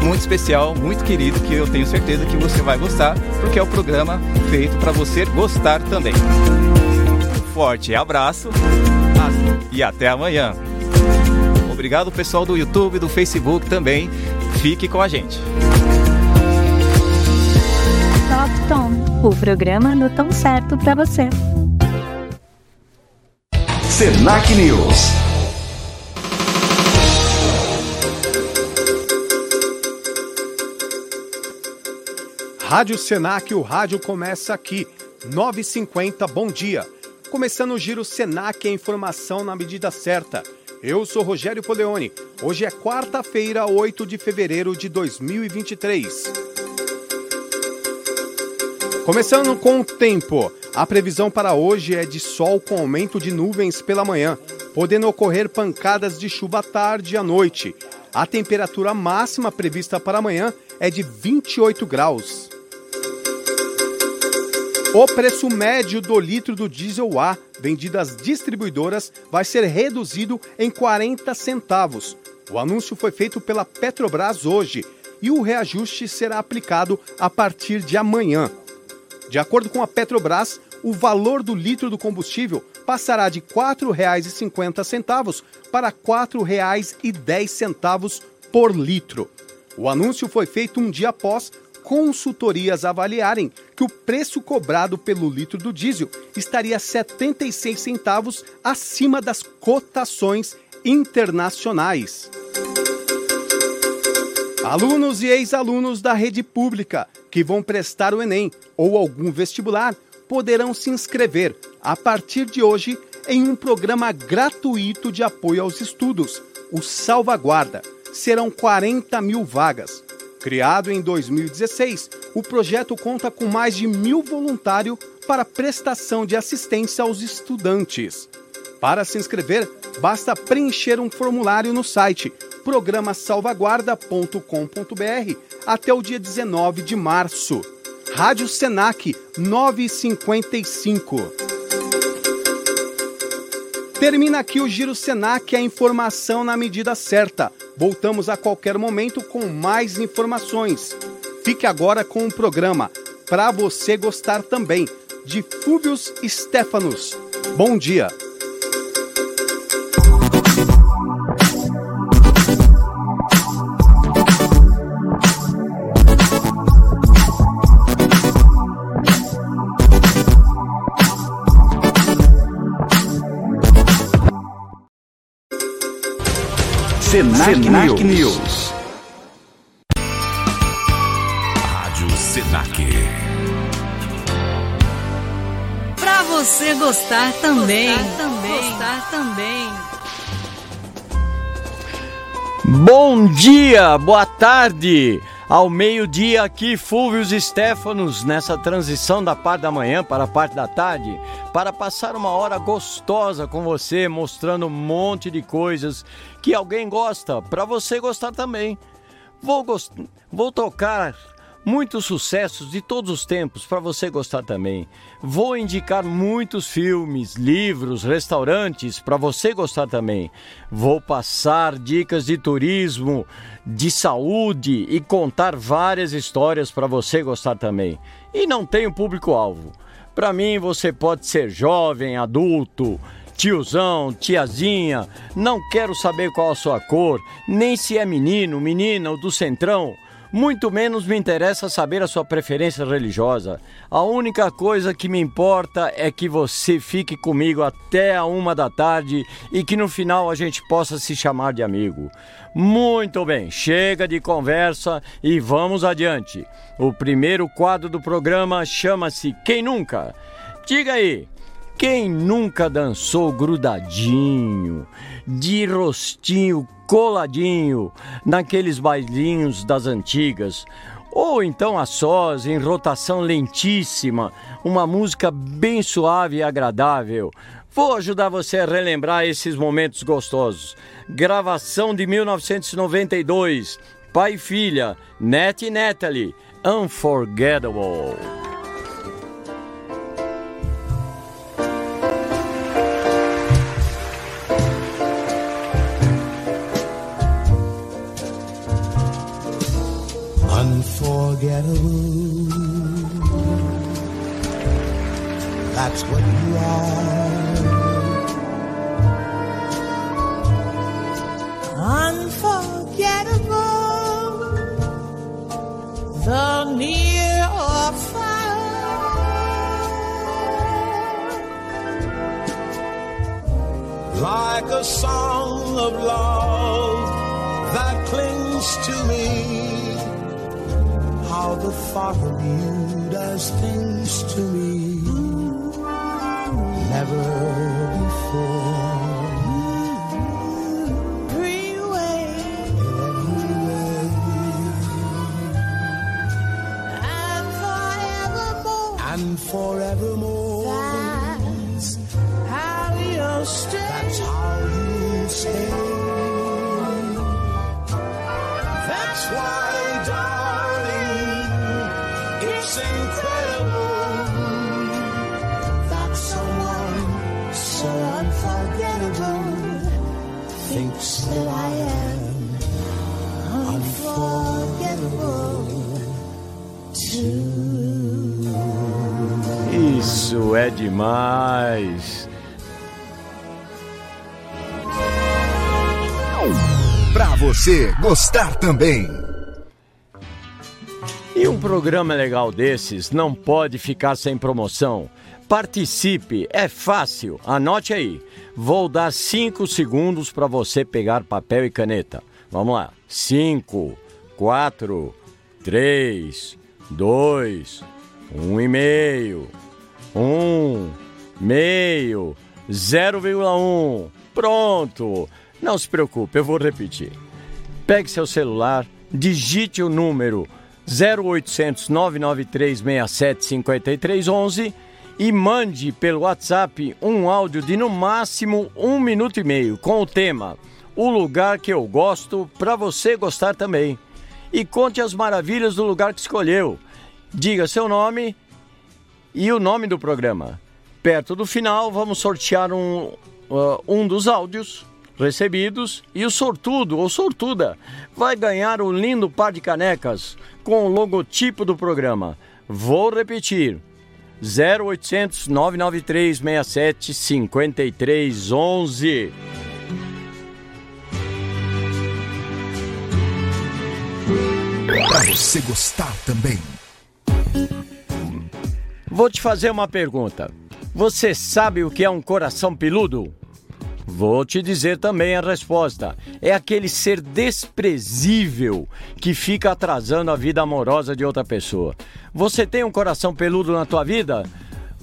muito especial, muito querido, que eu tenho certeza que você vai gostar, porque é o programa feito para você gostar também. Forte abraço e até amanhã. Obrigado pessoal do YouTube, do Facebook também. Fique com a gente. Top Tom, o programa no tom certo para você. Senac News. Rádio Senac, o rádio começa aqui, 9h50, bom dia. Começando o Giro Senac, a informação na medida certa. Eu sou Rogério Poleone. Hoje é quarta-feira, 8 de fevereiro de 2023. Começando com o tempo. A previsão para hoje é de sol com aumento de nuvens pela manhã, podendo ocorrer pancadas de chuva à tarde e à noite. A temperatura máxima prevista para amanhã é de 28 graus. O preço médio do litro do diesel A vendido às distribuidoras vai ser reduzido em 40 centavos. O anúncio foi feito pela Petrobras hoje e o reajuste será aplicado a partir de amanhã. De acordo com a Petrobras, o valor do litro do combustível passará de R$ 4,50 para R$ 4,10 por litro. O anúncio foi feito um dia após consultorias avaliarem que o preço cobrado pelo litro do diesel estaria 76 centavos acima das cotações internacionais. Alunos e ex-alunos da rede pública que vão prestar o Enem ou algum vestibular poderão se inscrever a partir de hoje em um programa gratuito de apoio aos estudos, o Salvaguarda. Serão 40 mil vagas. Criado em 2016, o projeto conta com mais de mil voluntários para prestação de assistência aos estudantes. Para se inscrever, basta preencher um formulário no site programasalvaguarda.com.br até o dia 19 de março. Rádio Senac 955. Termina aqui o Giro Senac, a informação na medida certa. Voltamos a qualquer momento com mais informações. Fique agora com o programa Para Você Gostar Também, de Fúvios Stefanos. Bom dia! Senac, Senac News. Rádio Senac. Pra você gostar também. Gostar também. Gostar também. Bom dia, boa tarde. Ao meio-dia aqui, Fúvios Stefanos, nessa transição da parte da manhã para a parte da tarde, para passar uma hora gostosa com você, mostrando um monte de coisas que alguém gosta, para você gostar também. Vou, gost... Vou tocar muitos sucessos de todos os tempos para você gostar também. Vou indicar muitos filmes, livros, restaurantes para você gostar também. Vou passar dicas de turismo, de saúde e contar várias histórias para você gostar também. E não tenho público-alvo. Para mim, você pode ser jovem, adulto, tiozão, tiazinha, não quero saber qual a sua cor, nem se é menino, menina ou do centrão. Muito menos me interessa saber a sua preferência religiosa. A única coisa que me importa é que você fique comigo até a uma da tarde e que no final a gente possa se chamar de amigo. Muito bem, chega de conversa e vamos adiante. O primeiro quadro do programa chama-se Quem Nunca? Diga aí, quem nunca dançou grudadinho, de rostinho coladinho, naqueles bailinhos das antigas? Ou então a sós, em rotação lentíssima, uma música bem suave e agradável. Vou ajudar você a relembrar esses momentos gostosos. Gravação de 1992, pai e filha, Net e Natalie, Unforgettable. Unforgettable. That's what you are. Unforgettable, the near or far. like a song of love that clings to me. How the thought of you does things to me. Never before. And forevermore. That's demais. Pra você gostar também. E um programa legal desses não pode ficar sem promoção. Participe, é fácil. Anote aí. Vou dar 5 segundos para você pegar papel e caneta. Vamos lá. 5, 4, 3, 2, 1 e meio. 1, meio, 0,1. Pronto. Não se preocupe, eu vou repetir. Pegue seu celular, digite o número 0800 993 67 53 11 e mande pelo WhatsApp um áudio de no máximo um minuto e meio com o tema O lugar que eu gosto para você gostar também. E conte as maravilhas do lugar que escolheu. Diga seu nome e o nome do programa. Perto do final, vamos sortear um, uh, um dos áudios recebidos e o sortudo ou sortuda vai ganhar um lindo par de canecas com o logotipo do programa. Vou repetir. 0800 993 67 53 11. Pra você gostar também. Vou te fazer uma pergunta. Você sabe o que é um coração peludo? Vou te dizer também a resposta. É aquele ser desprezível que fica atrasando a vida amorosa de outra pessoa. Você tem um coração peludo na tua vida?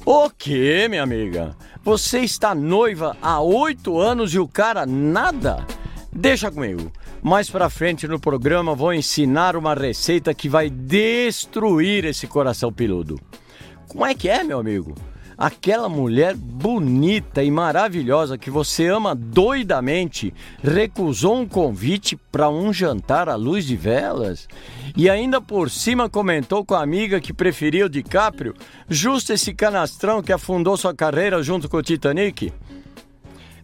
O quê, minha amiga? Você está noiva há oito anos e o cara nada? Deixa comigo. Mais pra frente no programa vou ensinar uma receita que vai destruir esse coração peludo. Como é que é, meu amigo? aquela mulher bonita e maravilhosa que você ama doidamente recusou um convite para um jantar à luz de velas? E ainda por cima comentou com a amiga que preferia o DiCaprio, justo esse canastrão que afundou sua carreira junto com o Titanic?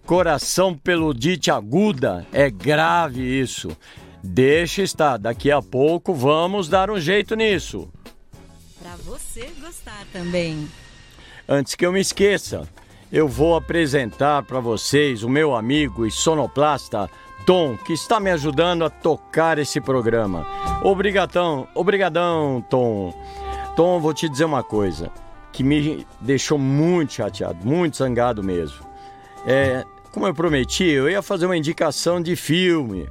Coração peludite aguda, é grave isso. Deixa estar, daqui a pouco vamos dar um jeito nisso. Pra você gostar também. Antes que eu me esqueça, eu vou apresentar para vocês o meu amigo e sonoplasta Tom, que está me ajudando a tocar esse programa. Obrigadão, obrigadão, Tom. Tom, vou te dizer uma coisa que me deixou muito chateado, muito zangado mesmo. É, como eu prometi, eu ia fazer uma indicação de filme.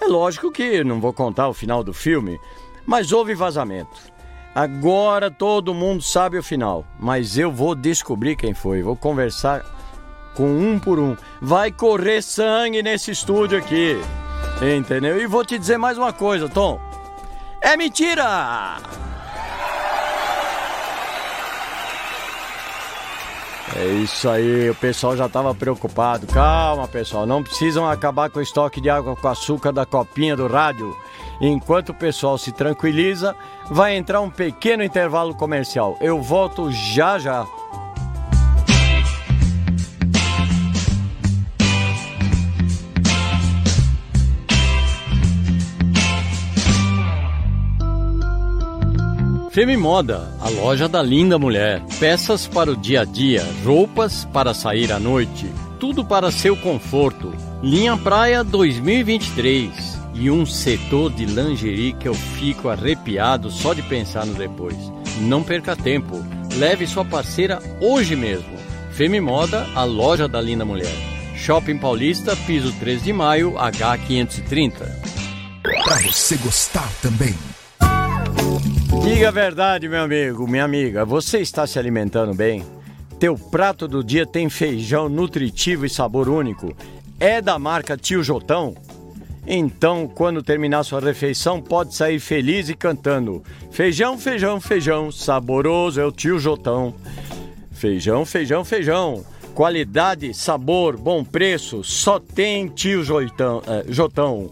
É lógico que não vou contar o final do filme, mas houve vazamento. Agora todo mundo sabe o final, mas eu vou descobrir quem foi. Vou conversar com um por um. Vai correr sangue nesse estúdio aqui. Entendeu? E vou te dizer mais uma coisa, Tom. É mentira! É isso aí, o pessoal já estava preocupado. Calma, pessoal, não precisam acabar com o estoque de água com açúcar da copinha do rádio. Enquanto o pessoal se tranquiliza, vai entrar um pequeno intervalo comercial. Eu volto já já. Femi Moda, a loja da linda mulher. Peças para o dia a dia, roupas para sair à noite, tudo para seu conforto. Linha Praia 2023 e um setor de lingerie que eu fico arrepiado só de pensar no depois. Não perca tempo, leve sua parceira hoje mesmo. Femi Moda, a loja da linda mulher. Shopping Paulista, piso 3 de maio, H530. Para você gostar também. Diga a verdade, meu amigo, minha amiga, você está se alimentando bem? Teu prato do dia tem feijão nutritivo e sabor único? É da marca Tio Jotão? Então, quando terminar sua refeição, pode sair feliz e cantando: Feijão, feijão, feijão, saboroso é o Tio Jotão. Feijão, feijão, feijão. Qualidade, sabor, bom preço, só tem Tio Jotão. eh, Jotão.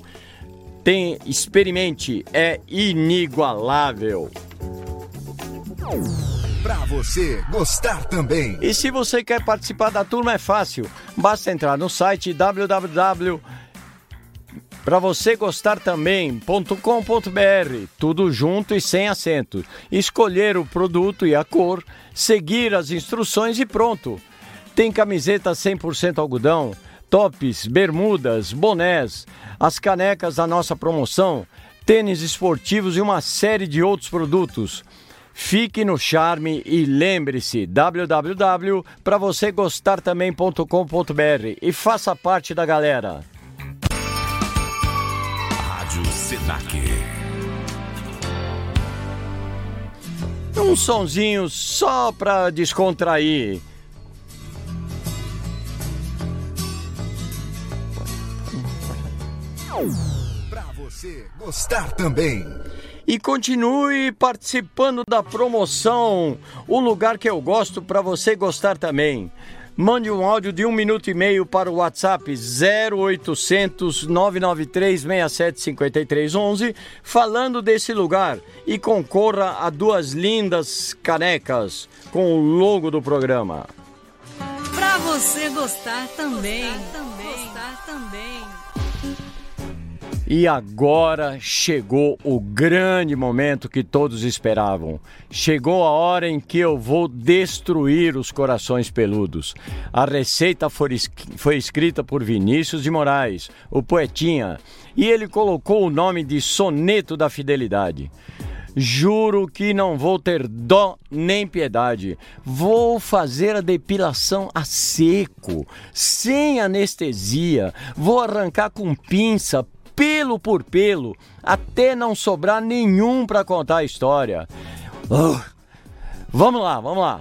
Tem, experimente, é inigualável. Pra você gostar também. E se você quer participar da turma é fácil, basta entrar no site www para você gostar também.com.br, tudo junto e sem acento. Escolher o produto e a cor, seguir as instruções e pronto. Tem camiseta 100% algodão, tops, bermudas, bonés, as canecas da nossa promoção, tênis esportivos e uma série de outros produtos. Fique no charme e lembre-se www.pravocegostartambém.com.br e faça parte da galera. Senac. Um sonzinho só pra descontrair. Pra você gostar também. E continue participando da promoção. O lugar que eu gosto para você gostar também. Mande um áudio de um minuto e meio para o WhatsApp 0800 993 67 53 11 falando desse lugar e concorra a duas lindas canecas com o logo do programa. Pra você gostar também. Gostar também. E agora chegou o grande momento que todos esperavam. Chegou a hora em que eu vou destruir os corações peludos. A receita foi, es- foi escrita por Vinícius de Moraes, o poetinha, e ele colocou o nome de Soneto da Fidelidade. Juro que não vou ter dó nem piedade. Vou fazer a depilação a seco, sem anestesia. Vou arrancar com pinça, pelo por pelo, até não sobrar nenhum para contar a história. Ah, vamos lá, vamos lá.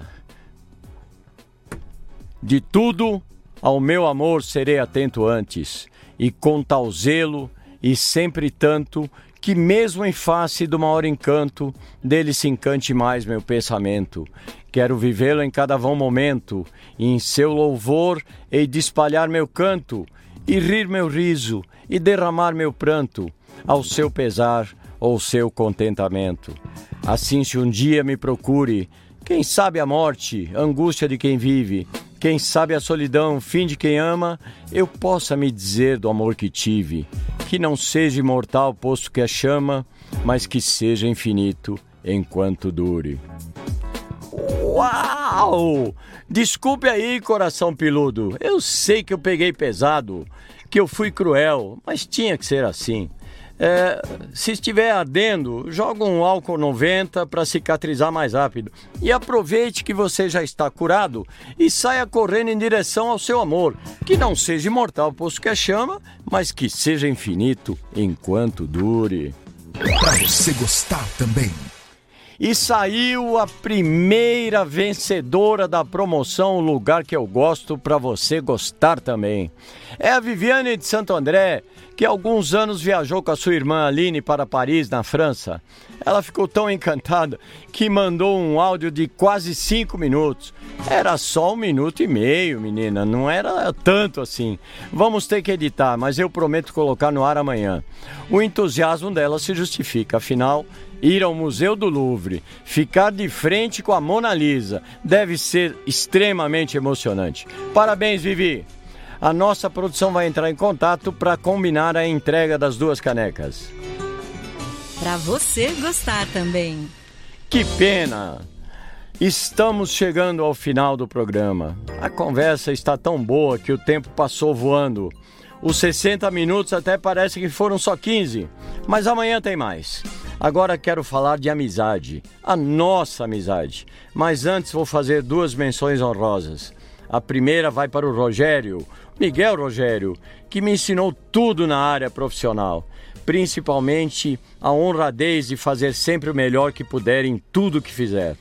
De tudo ao meu amor serei atento antes, e com tal zelo e sempre tanto, que mesmo em face do maior encanto, dele se encante mais meu pensamento. Quero vivê-lo em cada vão momento, e em seu louvor hei de espalhar meu canto, e rir meu riso, e derramar meu pranto, ao seu pesar ou seu contentamento. Assim, se um dia me procure, quem sabe a morte, angústia de quem vive, quem sabe a solidão, fim de quem ama, eu possa me dizer do amor que tive, que não seja imortal, posto que é chama, mas que seja infinito enquanto dure. Uau! Desculpe aí, coração peludo. Eu sei que eu peguei pesado, que eu fui cruel, mas tinha que ser assim. É, se estiver ardendo, joga um álcool 90 para cicatrizar mais rápido. E aproveite que você já está curado e saia correndo em direção ao seu amor, que não seja imortal, posto que é chama, mas que seja infinito enquanto dure. Pra você gostar também. E saiu a primeira vencedora da promoção Lugar que eu gosto para você gostar também. É a Viviane de Santo André, que há alguns anos viajou com a sua irmã Aline para Paris, na França. Ela ficou tão encantada que mandou um áudio de quase cinco minutos. Era só um minuto e meio, menina, não era tanto assim. Vamos ter que editar, mas eu prometo colocar no ar amanhã. O entusiasmo dela se justifica, afinal, ir ao Museu do Louvre, ficar de frente com a Mona Lisa, deve ser extremamente emocionante. Parabéns, Vivi! A nossa produção vai entrar em contato para combinar a entrega das duas canecas. Pra você gostar também. Que pena! Estamos chegando ao final do programa. A conversa está tão boa que o tempo passou voando. Os 60 minutos até parece que foram só 15, mas amanhã tem mais. Agora quero falar de amizade, a nossa amizade. Mas antes vou fazer duas menções honrosas. A primeira vai para o Rogério, Miguel Rogério, que me ensinou tudo na área profissional, principalmente a honradez de fazer sempre o melhor que puder em tudo que fizer.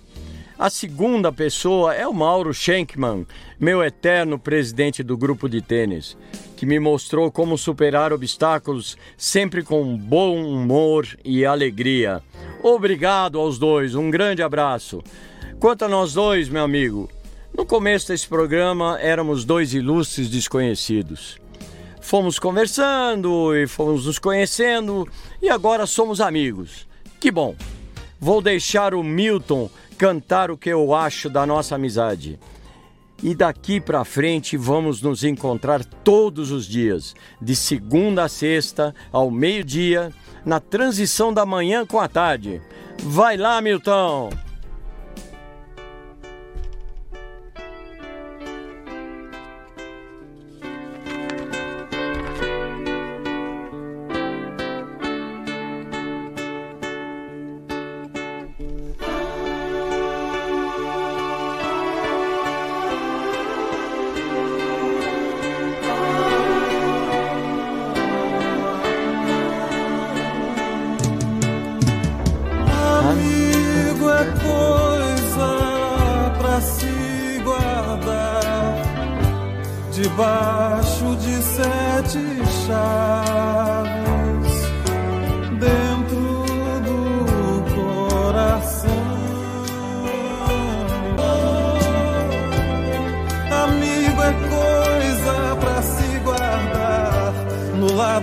A segunda pessoa é o Mauro Schenkman, meu eterno presidente do grupo de tênis, que me mostrou como superar obstáculos sempre com bom humor e alegria. Obrigado aos dois, um grande abraço. Quanto a nós dois, meu amigo, no começo desse programa éramos dois ilustres desconhecidos. Fomos conversando e fomos nos conhecendo e agora somos amigos. Que bom! Vou deixar o Milton cantar o que eu acho da nossa amizade. E daqui para frente vamos nos encontrar todos os dias, de segunda a sexta, ao meio-dia, na transição da manhã com a tarde. Vai lá, Milton!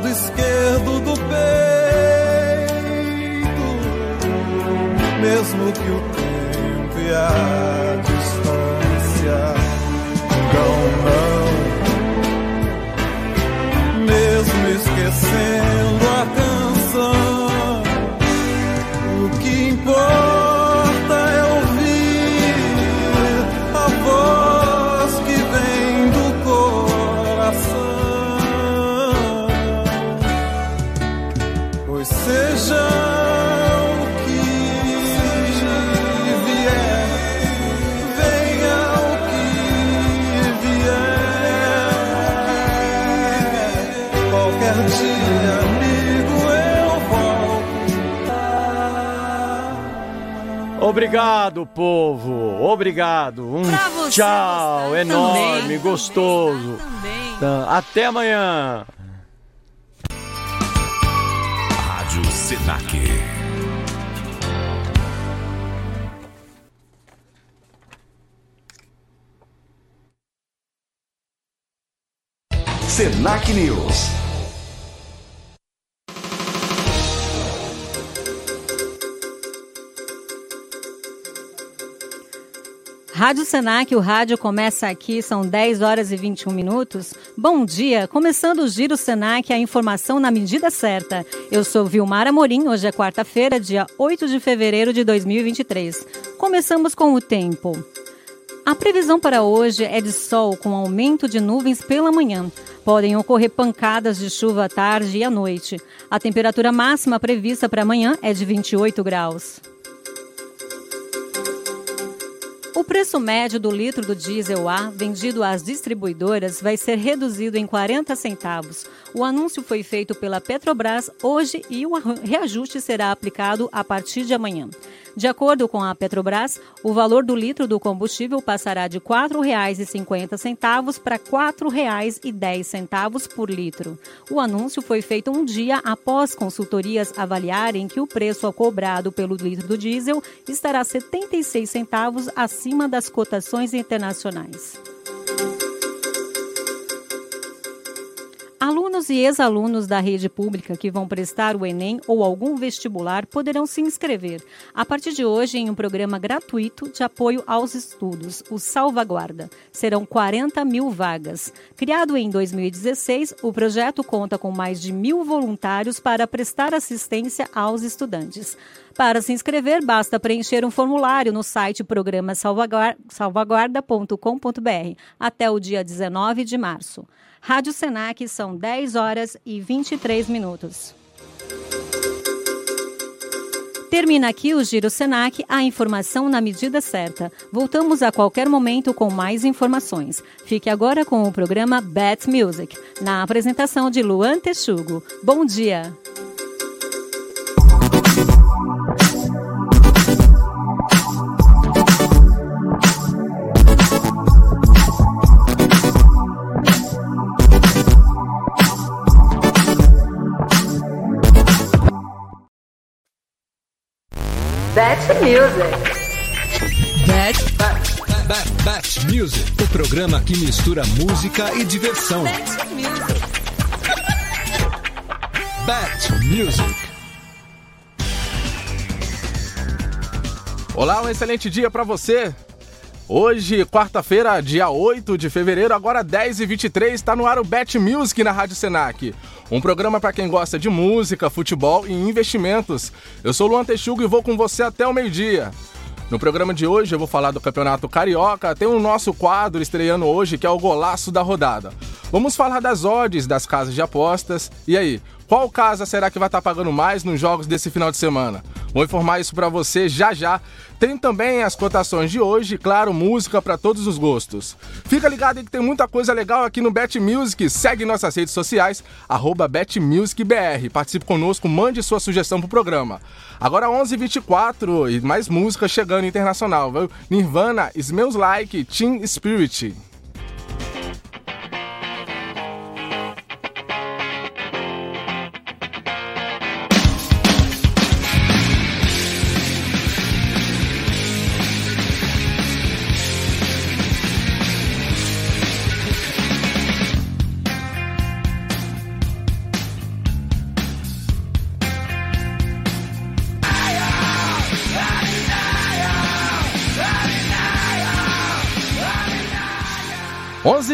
Lado esquerdo do peito mesmo que o tempo e a distância digam não, mesmo esquecendo a canção, Obrigado, povo. Obrigado. Um você, tchau enorme, também, gostoso. Também. Até amanhã. Rádio Senac. Senac News. Rádio Senac, o rádio começa aqui, são 10 horas e 21 minutos. Bom dia, começando o Giro Senac, a informação na medida certa. Eu sou Vilmar Amorim, hoje é quarta-feira, dia 8 de fevereiro de 2023. Começamos com o tempo. A previsão para hoje é de sol com aumento de nuvens pela manhã. Podem ocorrer pancadas de chuva à tarde e à noite. A temperatura máxima prevista para amanhã é de 28 graus. Preço médio do litro do diesel A vendido às distribuidoras vai ser reduzido em 40 centavos. O anúncio foi feito pela Petrobras hoje e o reajuste será aplicado a partir de amanhã. De acordo com a Petrobras, o valor do litro do combustível passará de R$ 4,50 para R$ 4,10 por litro. O anúncio foi feito um dia após consultorias avaliarem que o preço cobrado pelo litro do diesel estará 76 centavos acima das cotações internacionais. Alunos e ex-alunos da rede pública que vão prestar o Enem ou algum vestibular poderão se inscrever a partir de hoje em um programa gratuito de apoio aos estudos, o Salvaguarda. Serão 40 mil vagas. Criado em 2016, o projeto conta com mais de mil voluntários para prestar assistência aos estudantes. Para se inscrever, basta preencher um formulário no site programasalvaguarda.com.br até o dia 19 de março. Rádio Senac são 10 horas e 23 minutos. Termina aqui o Giro Senac, a informação na medida certa. Voltamos a qualquer momento com mais informações. Fique agora com o programa Bet Music, na apresentação de Luan Texugo. Bom dia! Bet Music. Bet, bet, bet, bet Music. O programa que mistura música e diversão. Bet Music. Bet Music. Olá, um excelente dia para você. Hoje, quarta-feira, dia 8 de fevereiro, agora 10h23, está no ar o Bet Music na Rádio Senac. Um programa para quem gosta de música, futebol e investimentos. Eu sou o Luan Texugo e vou com você até o meio-dia. No programa de hoje eu vou falar do Campeonato Carioca, tem um nosso quadro estreando hoje que é o Golaço da Rodada. Vamos falar das odds das casas de apostas. E aí, qual casa será que vai estar pagando mais nos jogos desse final de semana? Vou informar isso para você já já. Tem também as cotações de hoje, claro, música para todos os gostos. Fica ligado aí que tem muita coisa legal aqui no Bet Music. Segue nossas redes sociais, arroba BetMusicBR. Participe conosco, mande sua sugestão pro programa. Agora 11h24 e mais música chegando internacional, viu? Nirvana, Smells Like, Teen Spirit.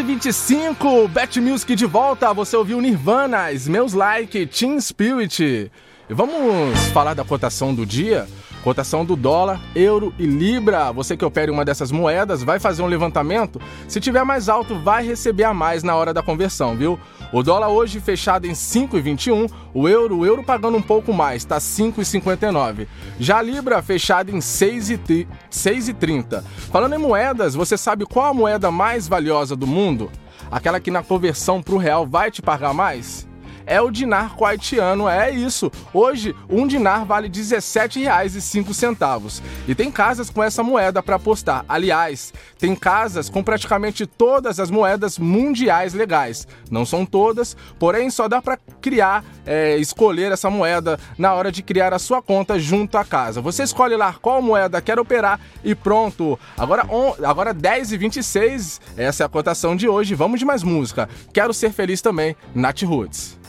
Onze e 25 Bet Music de volta. Você ouviu Nirvana, Smells Like, Teen Spirit. E vamos falar da cotação do dia? Cotação do dólar, euro e libra. Você que opere uma dessas moedas vai fazer um levantamento. Se tiver mais alto, vai receber a mais na hora da conversão, viu? O dólar hoje fechado em 5,21, o euro, o euro pagando um pouco mais, tá 5,59. Já a libra fechada em 6,30. Falando em moedas, você sabe qual a moeda mais valiosa do mundo? Aquela que na conversão para o real vai te pagar mais? É o dinar coaitiano. É isso. Hoje, um dinar vale R$ 17,05. E tem casas com essa moeda para apostar. Aliás, tem casas com praticamente todas as moedas mundiais legais. Não são todas, porém só dá para criar, é, escolher essa moeda na hora de criar a sua conta junto à casa. Você escolhe lá qual moeda quer operar e pronto. Agora, agora 10 e 26, essa é a cotação de hoje. Vamos de mais música. Quero ser feliz também, Nat Roots.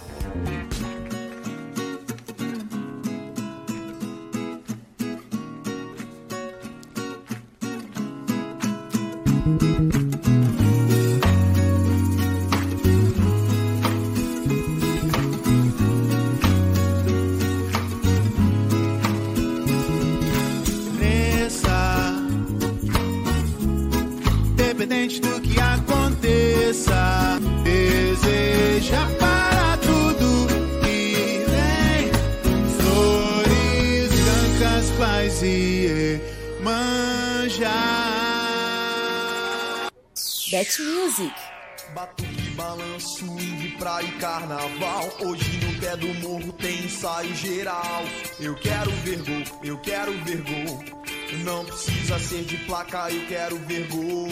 Independente do que aconteça, deseja para Bet Music. Batuque, balanço, de praia e carnaval. Hoje no pé do morro tem ensaio geral. Eu quero ver gol, eu quero ver gol. Não precisa ser de placa, eu quero ver gol.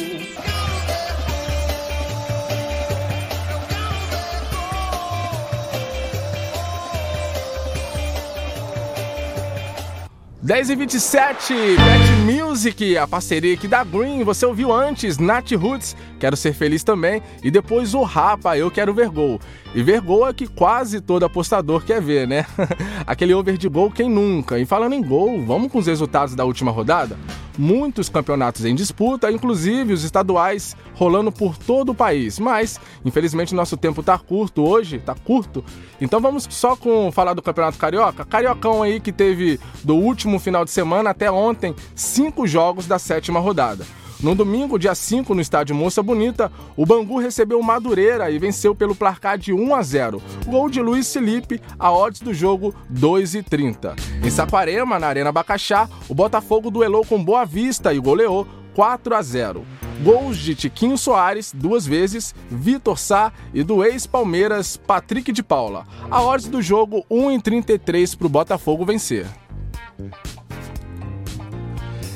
10 e 27, Bet Music, a parceria aqui da Green. Você ouviu antes Nat Roots, Quero Ser Feliz também. E depois o Rapa, Eu Quero Ver Gol. E ver gol é que quase todo apostador quer ver, né? Aquele over de gol, quem nunca? E falando em gol, vamos com os resultados da última rodada? Muitos campeonatos em disputa, inclusive os estaduais rolando por todo o país. Mas, infelizmente, nosso tempo tá curto hoje, tá curto. Então vamos só com falar do Campeonato Carioca. Cariocão aí que teve do último final de semana até ontem cinco jogos da sétima rodada. No domingo, dia 5, no estádio Moça Bonita, o Bangu recebeu o Madureira e venceu pelo placar de 1 a 0. Gol de Luiz Felipe, a odds do jogo 2,30. Em Saquarema, na Arena Bacaxá, o Botafogo duelou com Boa Vista e goleou 4 a 0. Gols de Tiquinho Soares, duas vezes, Vitor Sá e do ex-Palmeiras Patrick de Paula. A odds do jogo 1,33 para o Botafogo vencer.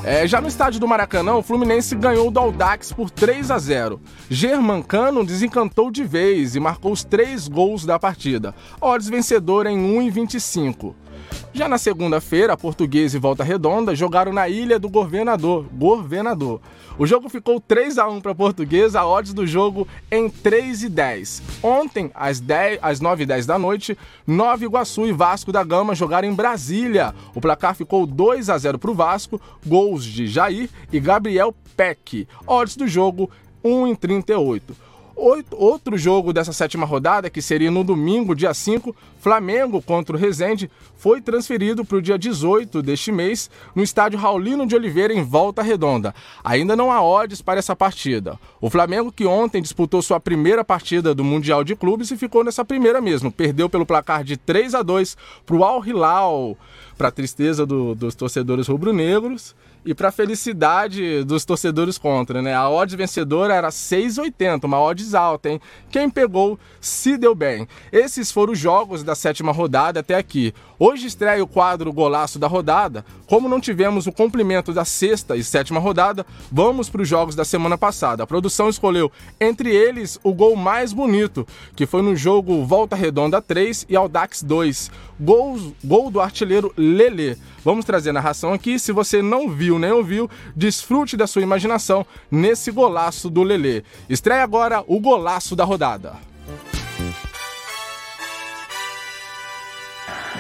É, já no estádio do Maracanã, o Fluminense ganhou do Audax por 3 a 0. Germancano desencantou de vez e marcou os três gols da partida. Odds vencedor em 1,25. Já na segunda-feira, Português e Volta Redonda jogaram na Ilha do Governador. Governador. O jogo ficou 3 a 1 para Português, a odds do jogo em 3 e 10. Ontem, às, 10, às 9 e 10 da noite, Nova Iguaçu e Vasco da Gama jogaram em Brasília. O placar ficou 2 a 0 para o Vasco, gols de Jair e Gabriel Peck. Odds do jogo 1 em 38. Outro jogo dessa sétima rodada, que seria no domingo, dia 5, Flamengo contra o Resende, foi transferido para o dia 18 deste mês no estádio Raulino de Oliveira, em Volta Redonda. Ainda não há odds para essa partida. O Flamengo, que ontem disputou sua primeira partida do Mundial de Clubes e ficou nessa primeira mesmo, perdeu pelo placar de 3 a 2 para o Al Hilal, para tristeza do, dos torcedores rubro-negros e para felicidade dos torcedores contra, né? A odds vencedora era 6,80, uma odds alta, hein? Quem pegou se deu bem. Esses foram os jogos da sétima rodada até aqui. Hoje estreia o quadro Golaço da Rodada. Como não tivemos o complemento da sexta e sétima rodada, vamos para os jogos da semana passada. A produção escolheu entre eles o gol mais bonito, que foi no jogo Volta Redonda 3 e Audax 2. Gol, gol do artilheiro Lele. Vamos trazer a narração aqui. Se você não viu nem ouviu, desfrute da sua imaginação nesse golaço do Lele. Estreia agora o golaço da rodada.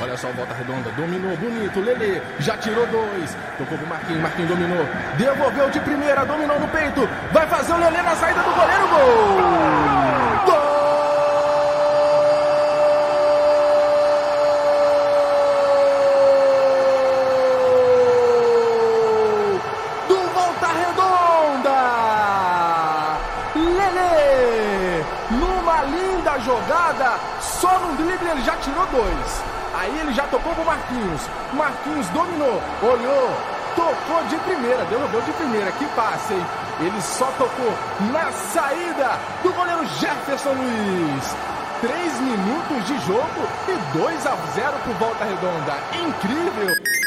Olha só, volta redonda, dominou, bonito, Lele, já tirou dois, tocou pro Marquinhos, Marquinhos dominou, devolveu de primeira, dominou no peito, vai fazer o Lele na saída do goleiro, gol! Gol! do Volta Redonda! Lele! Numa linda jogada, só no drible ele já tirou dois. Aí ele já tocou pro Marquinhos. Marquinhos dominou, olhou, tocou de primeira, derrubou de primeira. Que passe, hein? Ele só tocou na saída do goleiro Jefferson Luiz. 3 minutos de jogo e 2 a 0 por volta redonda. Incrível!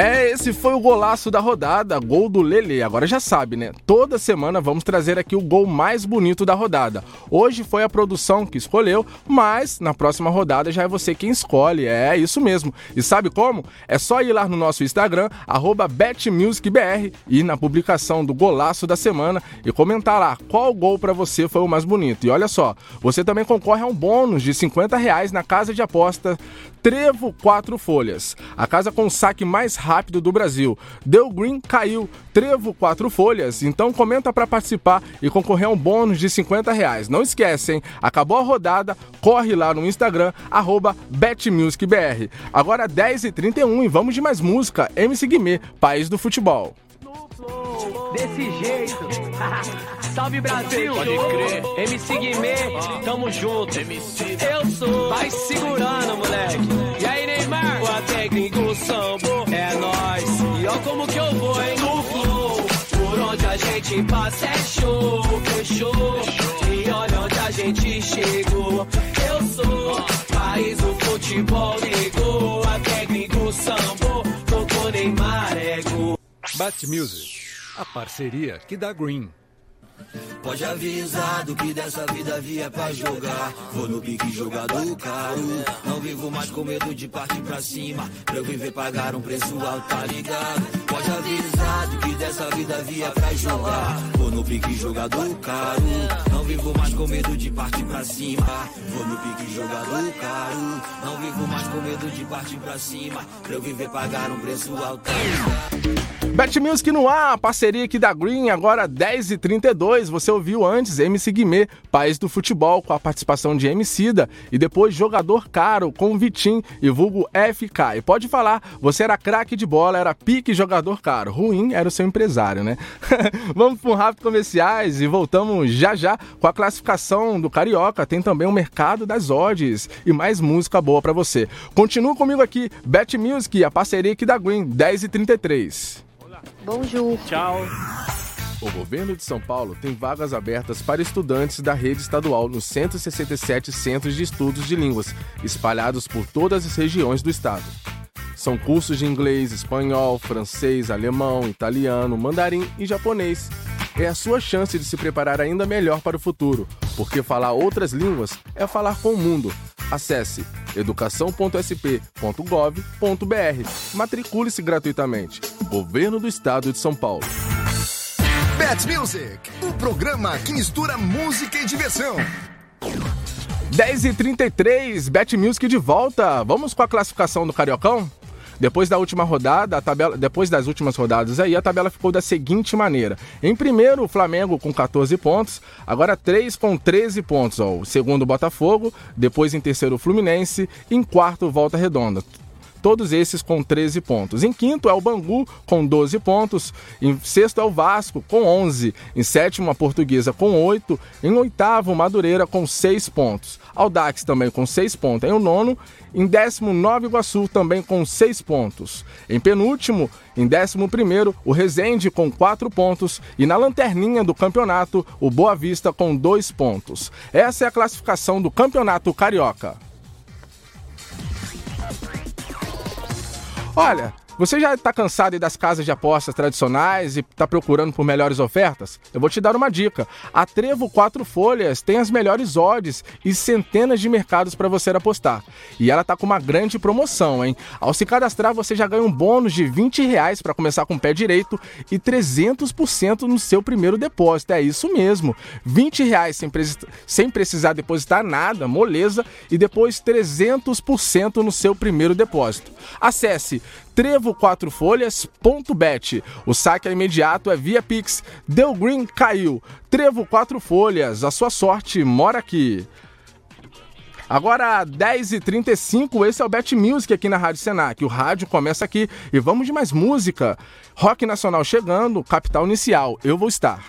É, esse foi o golaço da rodada, gol do Lele. Agora já sabe, né? Toda semana vamos trazer aqui o gol mais bonito da rodada. Hoje foi a produção que escolheu, mas na próxima rodada já é você quem escolhe. É isso mesmo. E sabe como? É só ir lá no nosso Instagram, BetMusicBR, ir na publicação do golaço da semana e comentar lá qual gol para você foi o mais bonito. E olha só, você também concorre a um bônus de 50 reais na casa de aposta Trevo 4 Folhas, a casa com o saque mais rápido do Brasil. Deu Green caiu, Trevo 4 Folhas, então comenta para participar e concorrer a um bônus de 50 reais. Não esquecem, acabou a rodada, corre lá no Instagram, arroba BetMusicBR. Agora 10h31 e vamos de mais música, MC Guimê, País do Futebol. Desse jeito. Salve Brasil! Pode crer. MC Guimê, tamo junto. Eu sou. Vai segurando, gente passa é show. Fechou. E olha onde a gente chegou. Eu sou. País do futebol ligou. A técnico Sambo. Tocou Neymar, ego. Bat Music, a parceria que dá Green. Pode avisar do que dessa vida via pra jogar. Vou no pique jogador caro. Não vivo mais com medo de partir pra cima. Pra eu viver pagar um preço alto, tá ligado? Pode avisar do que dessa vida via pra jogar. Vou no pique jogador caro. Não vivo mais com medo de partir pra cima. Vou no pique jogador caro. Não vivo mais com medo de partir pra cima. Pra eu viver pagar um preço alto, tá? Bet Music no ar, parceria aqui da Green, agora 10h32. Você ouviu antes MC Guimê, País do Futebol, com a participação de Emicida. E depois Jogador Caro, com Vitim e vulgo FK. E pode falar, você era craque de bola, era pique jogador caro. Ruim era o seu empresário, né? Vamos para um rápido comerciais e voltamos já já com a classificação do Carioca. Tem também o mercado das odds e mais música boa para você. Continua comigo aqui, Bet Music, a parceria aqui da Green, 10h33. Bonjour. Tchau. O governo de São Paulo tem vagas abertas para estudantes da rede estadual nos 167 centros de estudos de línguas, espalhados por todas as regiões do estado. São cursos de inglês, espanhol, francês, alemão, italiano, mandarim e japonês. É a sua chance de se preparar ainda melhor para o futuro, porque falar outras línguas é falar com o mundo. Acesse educação.sp.gov.br. Matricule-se gratuitamente. Governo do Estado de São Paulo. Bet Music, o programa que mistura música e diversão. 10h33, Bet Music de volta. Vamos com a classificação do Cariocão? Depois da última rodada, a tabela, depois das últimas rodadas aí, a tabela ficou da seguinte maneira. Em primeiro, o Flamengo com 14 pontos, agora 3 com 13 pontos. Ó. Segundo, o Botafogo, depois em terceiro, o Fluminense, em quarto, Volta Redonda todos esses com 13 pontos. Em quinto é o Bangu com 12 pontos, em sexto é o Vasco com 11, em sétimo a Portuguesa com 8, em oitavo Madureira com 6 pontos. Aldax também com 6 pontos. Em o nono, em décimo Nova Iguaçu também com 6 pontos. Em penúltimo, em décimo primeiro, o Resende com 4 pontos e na lanterninha do campeonato, o Boa Vista com 2 pontos. Essa é a classificação do Campeonato Carioca. Olha, você já está cansado das casas de apostas tradicionais e está procurando por melhores ofertas? Eu vou te dar uma dica. A Trevo 4 Folhas tem as melhores odds e centenas de mercados para você apostar. E ela está com uma grande promoção, hein? Ao se cadastrar, você já ganha um bônus de 20 reais para começar com o pé direito e 300% no seu primeiro depósito. É isso mesmo. 20 reais sem, sem precisar depositar nada, moleza, e depois 300% no seu primeiro depósito. Acesse trevo4folhas.bet. O saque é imediato é via Pix. Deu green, caiu. Trevo 4 Folhas, a sua sorte mora aqui. Agora, 10h35, esse é o Bet Music aqui na Rádio Senac. O rádio começa aqui e vamos de mais música. Rock Nacional chegando, capital inicial. Eu vou estar.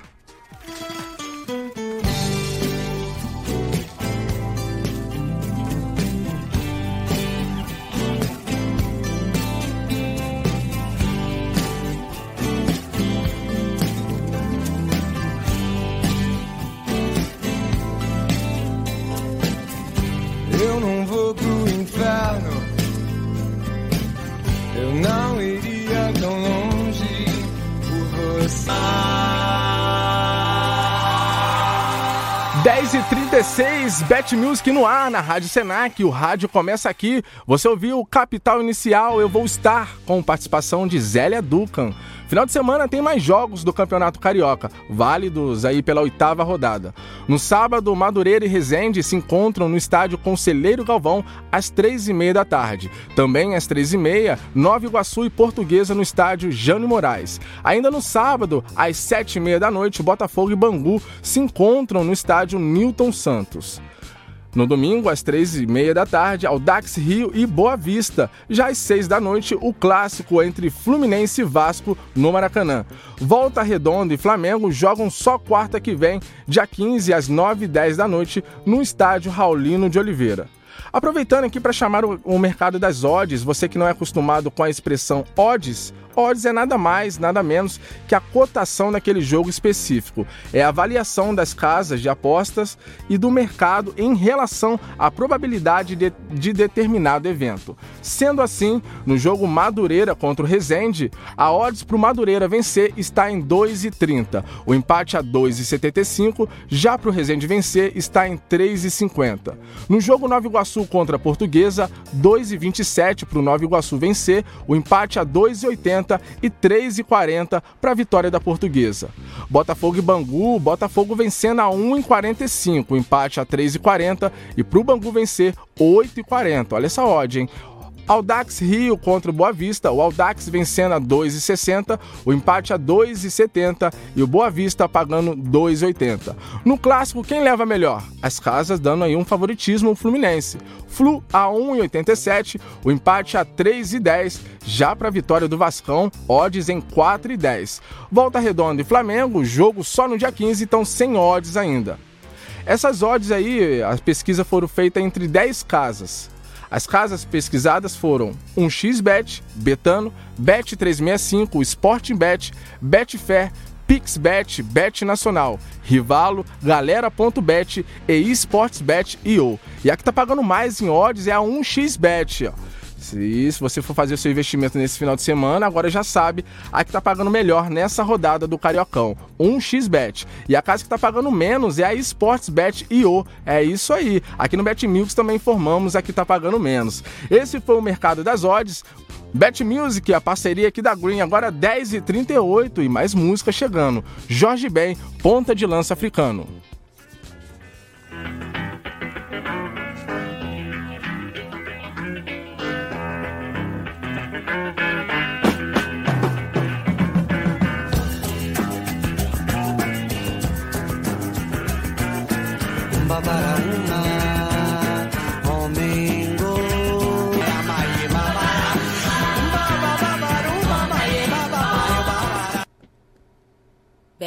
10h36, Bet Music no ar, na Rádio Senac. O rádio começa aqui. Você ouviu o Capital Inicial, Eu Vou Estar, com participação de Zélia Ducan. Final de semana tem mais jogos do Campeonato Carioca, válidos aí pela oitava rodada. No sábado, Madureira e Resende se encontram no estádio Conselheiro Galvão às três e meia da tarde. Também às três e meia, Nova Iguaçu e Portuguesa no estádio Jânio Moraes. Ainda no sábado, às sete e meia da noite, Botafogo e Bangu se encontram no estádio Newton Santos. No domingo, às três e meia da tarde, Audax Rio e Boa Vista. Já às seis da noite, o clássico entre Fluminense e Vasco no Maracanã. Volta Redonda e Flamengo jogam só quarta que vem, dia 15 às nove e dez da noite, no estádio Raulino de Oliveira. Aproveitando aqui para chamar o mercado das odds, você que não é acostumado com a expressão odds, odds é nada mais, nada menos que a cotação daquele jogo específico. É a avaliação das casas de apostas e do mercado em relação à probabilidade de, de determinado evento. Sendo assim, no jogo Madureira contra o Resende, a odds para o Madureira vencer está em 2,30. O empate a 2,75, já para o Resende vencer está em 3,50. No jogo Nova Iguaçu contra a Portuguesa, 2,27 para o Nova Iguaçu vencer, o empate a 2,80 e 3,40 para a vitória da Portuguesa. Botafogo e Bangu, Botafogo vencendo a 1,45, empate a 3,40 e para o Bangu vencer 8,40. Olha essa odd, hein? Audax Rio contra o Boa Vista, o Audax vencendo a 2,60, o empate a 2,70 e o Boa Vista pagando 2,80. No clássico, quem leva melhor? As casas dando aí um favoritismo ao Fluminense. Flu a 1,87, o empate a 3,10, já para a vitória do Vascão, odds em 4,10. Volta Redonda e Flamengo, jogo só no dia 15, então sem odds ainda. Essas odds aí, a pesquisa foram feitas entre 10 casas. As casas pesquisadas foram 1xBet, Betano, Bet365, Sporting Bet, Betfair, PixBet, Bet Nacional, Rivalo, Galera.bet e eSportsBet.io. E a que tá pagando mais em odds é a 1xBet, ó. Se, se você for fazer o seu investimento nesse final de semana, agora já sabe a que está pagando melhor nessa rodada do Cariocão, 1xBet. E a casa que está pagando menos é a Sportsbet IO. É isso aí. Aqui no BetMilks também informamos a que está pagando menos. Esse foi o mercado das odds. Bet Music, a parceria aqui da Green, agora 10h38 e mais música chegando. Jorge Ben, ponta de lança africano.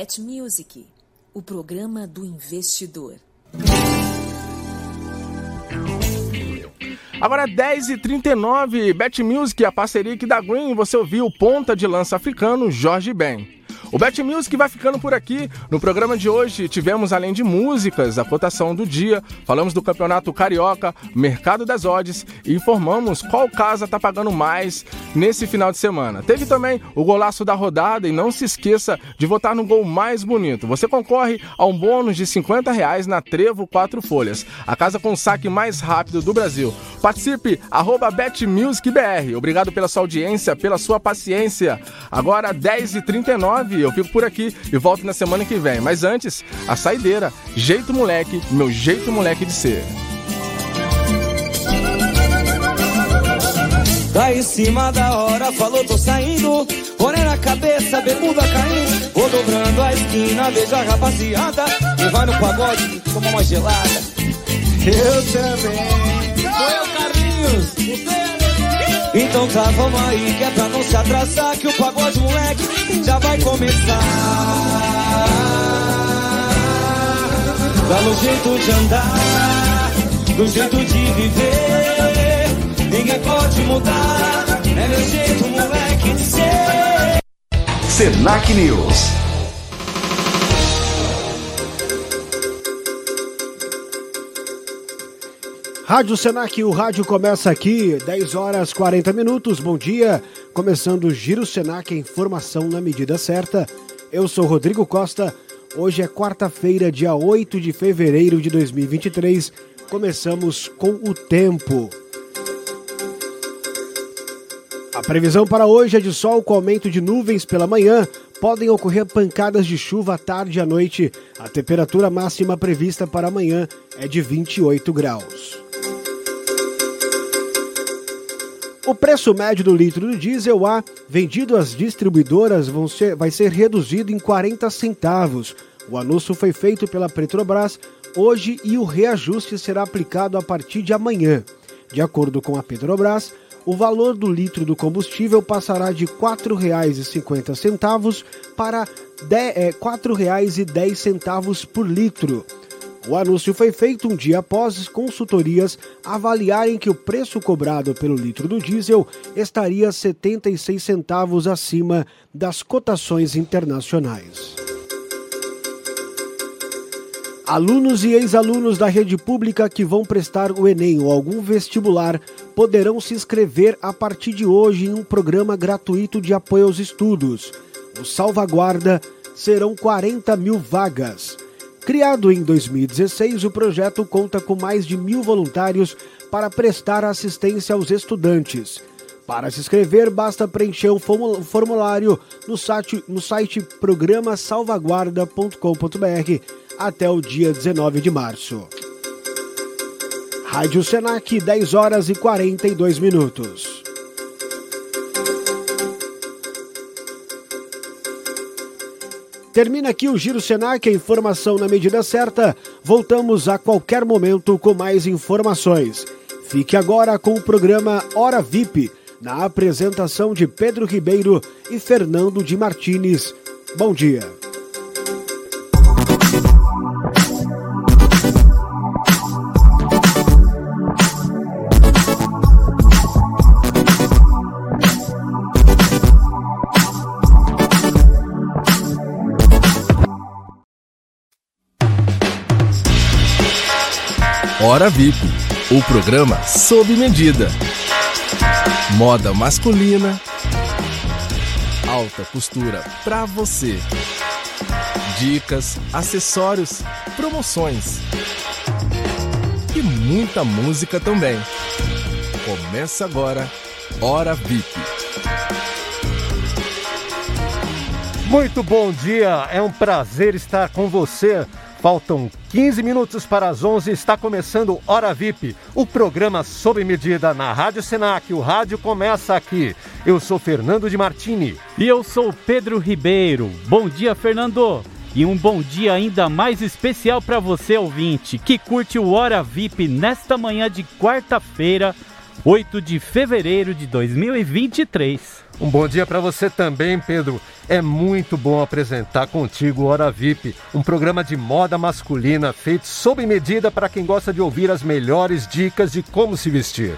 Bet Music, o programa do investidor. Agora 10h39, Bet Music, a parceria aqui da Green, você ouviu ponta de lança africano Jorge Ben. O Bet Music vai ficando por aqui. No programa de hoje tivemos, além de músicas, a cotação do dia, falamos do Campeonato Carioca, Mercado das Odds e informamos qual casa está pagando mais nesse final de semana. Teve também o golaço da rodada e não se esqueça de votar no gol mais bonito. Você concorre a um bônus de 50 reais na Trevo 4 Folhas, a casa com o saque mais rápido do Brasil. Participe, arroba BetMusicBR. Obrigado pela sua audiência, pela sua paciência. Agora 10h39, eu fico por aqui e volto na semana que vem. Mas antes, a saideira. Jeito moleque, meu jeito moleque de ser. Tá em cima da hora, falou, tô saindo. Porém na cabeça, bermuda caindo. Vou dobrando a esquina, vejo a rapaziada. E vai no pagode, toma uma gelada. Eu também. Sou eu, Carlinhos. Você então tá, vamos aí, que é pra não se atrasar, que o pagode moleque já vai começar. Tá no jeito de andar, no jeito de viver, ninguém pode mudar, é meu jeito moleque de ser. Senac News. Rádio Senac, o rádio começa aqui, 10 horas 40 minutos. Bom dia, começando o Giro Senac, informação na medida certa. Eu sou Rodrigo Costa. Hoje é quarta-feira, dia 8 de fevereiro de 2023. Começamos com o tempo. A previsão para hoje é de sol com aumento de nuvens pela manhã. Podem ocorrer pancadas de chuva à tarde e à noite. A temperatura máxima prevista para amanhã é de 28 graus. O preço médio do litro do diesel A vendido às distribuidoras ser, vai ser reduzido em 40 centavos. O anúncio foi feito pela Petrobras hoje e o reajuste será aplicado a partir de amanhã. De acordo com a Petrobras, o valor do litro do combustível passará de R$ 4,50 para R$ 4,10 por litro. O anúncio foi feito um dia após consultorias avaliarem que o preço cobrado pelo litro do diesel estaria 76 centavos acima das cotações internacionais. Alunos e ex-alunos da rede pública que vão prestar o Enem ou algum vestibular poderão se inscrever a partir de hoje em um programa gratuito de apoio aos estudos. O Salvaguarda serão 40 mil vagas. Criado em 2016, o projeto conta com mais de mil voluntários para prestar assistência aos estudantes. Para se inscrever, basta preencher um formulário no site, no site programasalvaguarda.com.br até o dia 19 de março. Rádio Senac, 10 horas e 42 minutos. Termina aqui o Giro Senac, a informação na medida certa. Voltamos a qualquer momento com mais informações. Fique agora com o programa Hora VIP, na apresentação de Pedro Ribeiro e Fernando de Martins. Bom dia. Hora VIP, o programa sob medida. Moda masculina, alta costura pra você. Dicas, acessórios, promoções e muita música também. Começa agora, Hora VIP. Muito bom dia, é um prazer estar com você. Faltam 15 minutos para as 11, está começando Hora VIP, o programa sob medida na Rádio Senac. O rádio começa aqui. Eu sou Fernando de Martini. E eu sou Pedro Ribeiro. Bom dia, Fernando. E um bom dia ainda mais especial para você, ouvinte, que curte o Hora VIP nesta manhã de quarta-feira, 8 de fevereiro de 2023. Um bom dia para você também, Pedro. É muito bom apresentar contigo Hora VIP, um programa de moda masculina feito sob medida para quem gosta de ouvir as melhores dicas de como se vestir.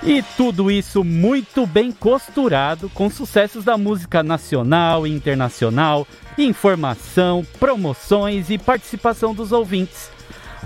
E tudo isso muito bem costurado com sucessos da música nacional e internacional, informação, promoções e participação dos ouvintes.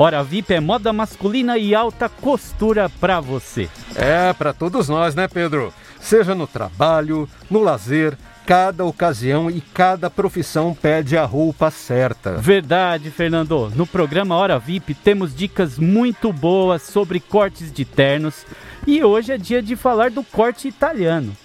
Hora VIP é moda masculina e alta costura para você. É, para todos nós, né, Pedro? Seja no trabalho, no lazer, cada ocasião e cada profissão pede a roupa certa. Verdade, Fernando. No programa Hora VIP temos dicas muito boas sobre cortes de ternos e hoje é dia de falar do corte italiano.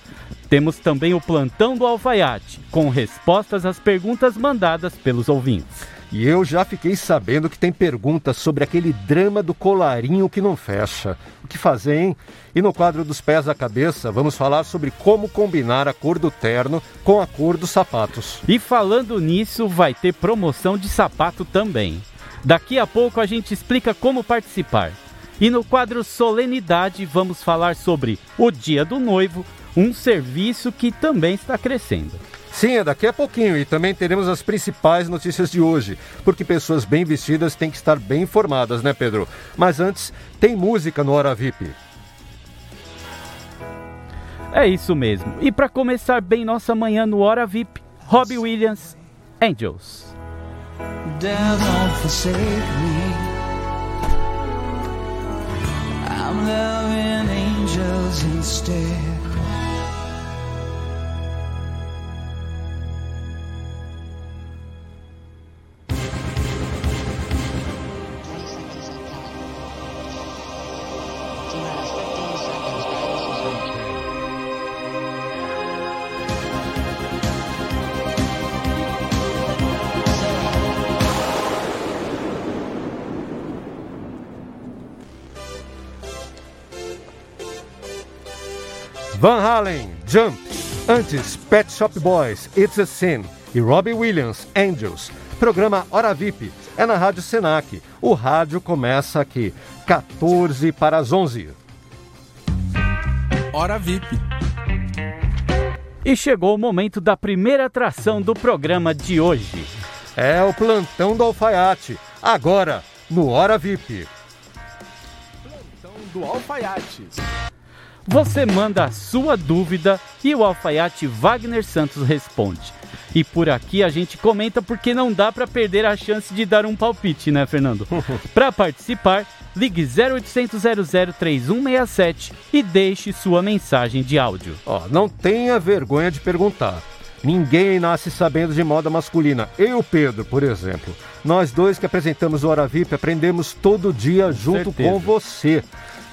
Temos também o plantão do alfaiate, com respostas às perguntas mandadas pelos ouvintes. E eu já fiquei sabendo que tem perguntas sobre aquele drama do colarinho que não fecha. O que fazer, hein? E no quadro dos pés à cabeça, vamos falar sobre como combinar a cor do terno com a cor dos sapatos. E falando nisso, vai ter promoção de sapato também. Daqui a pouco a gente explica como participar. E no quadro Solenidade, vamos falar sobre o Dia do Noivo, um serviço que também está crescendo. Sim, é daqui a pouquinho e também teremos as principais notícias de hoje, porque pessoas bem vestidas têm que estar bem informadas, né, Pedro? Mas antes, tem música no Hora VIP. É isso mesmo. E para começar bem nossa manhã no Hora VIP, Robbie Williams, Angels. I'm loving angels instead. Van Halen, Jump. Antes, Pet Shop Boys, It's a Sin. E Robbie Williams, Angels. Programa Hora VIP. É na Rádio Senac. O rádio começa aqui, 14 para as 11. Hora VIP. E chegou o momento da primeira atração do programa de hoje. É o plantão do alfaiate. Agora, no Hora VIP. Plantão do alfaiate. Você manda a sua dúvida e o alfaiate Wagner Santos responde. E por aqui a gente comenta porque não dá para perder a chance de dar um palpite, né, Fernando? para participar, ligue 0800 3167 e deixe sua mensagem de áudio. Ó, não tenha vergonha de perguntar. Ninguém nasce sabendo de moda masculina. Eu e o Pedro, por exemplo. Nós dois que apresentamos o Hora VIP aprendemos todo dia junto certeza. com você.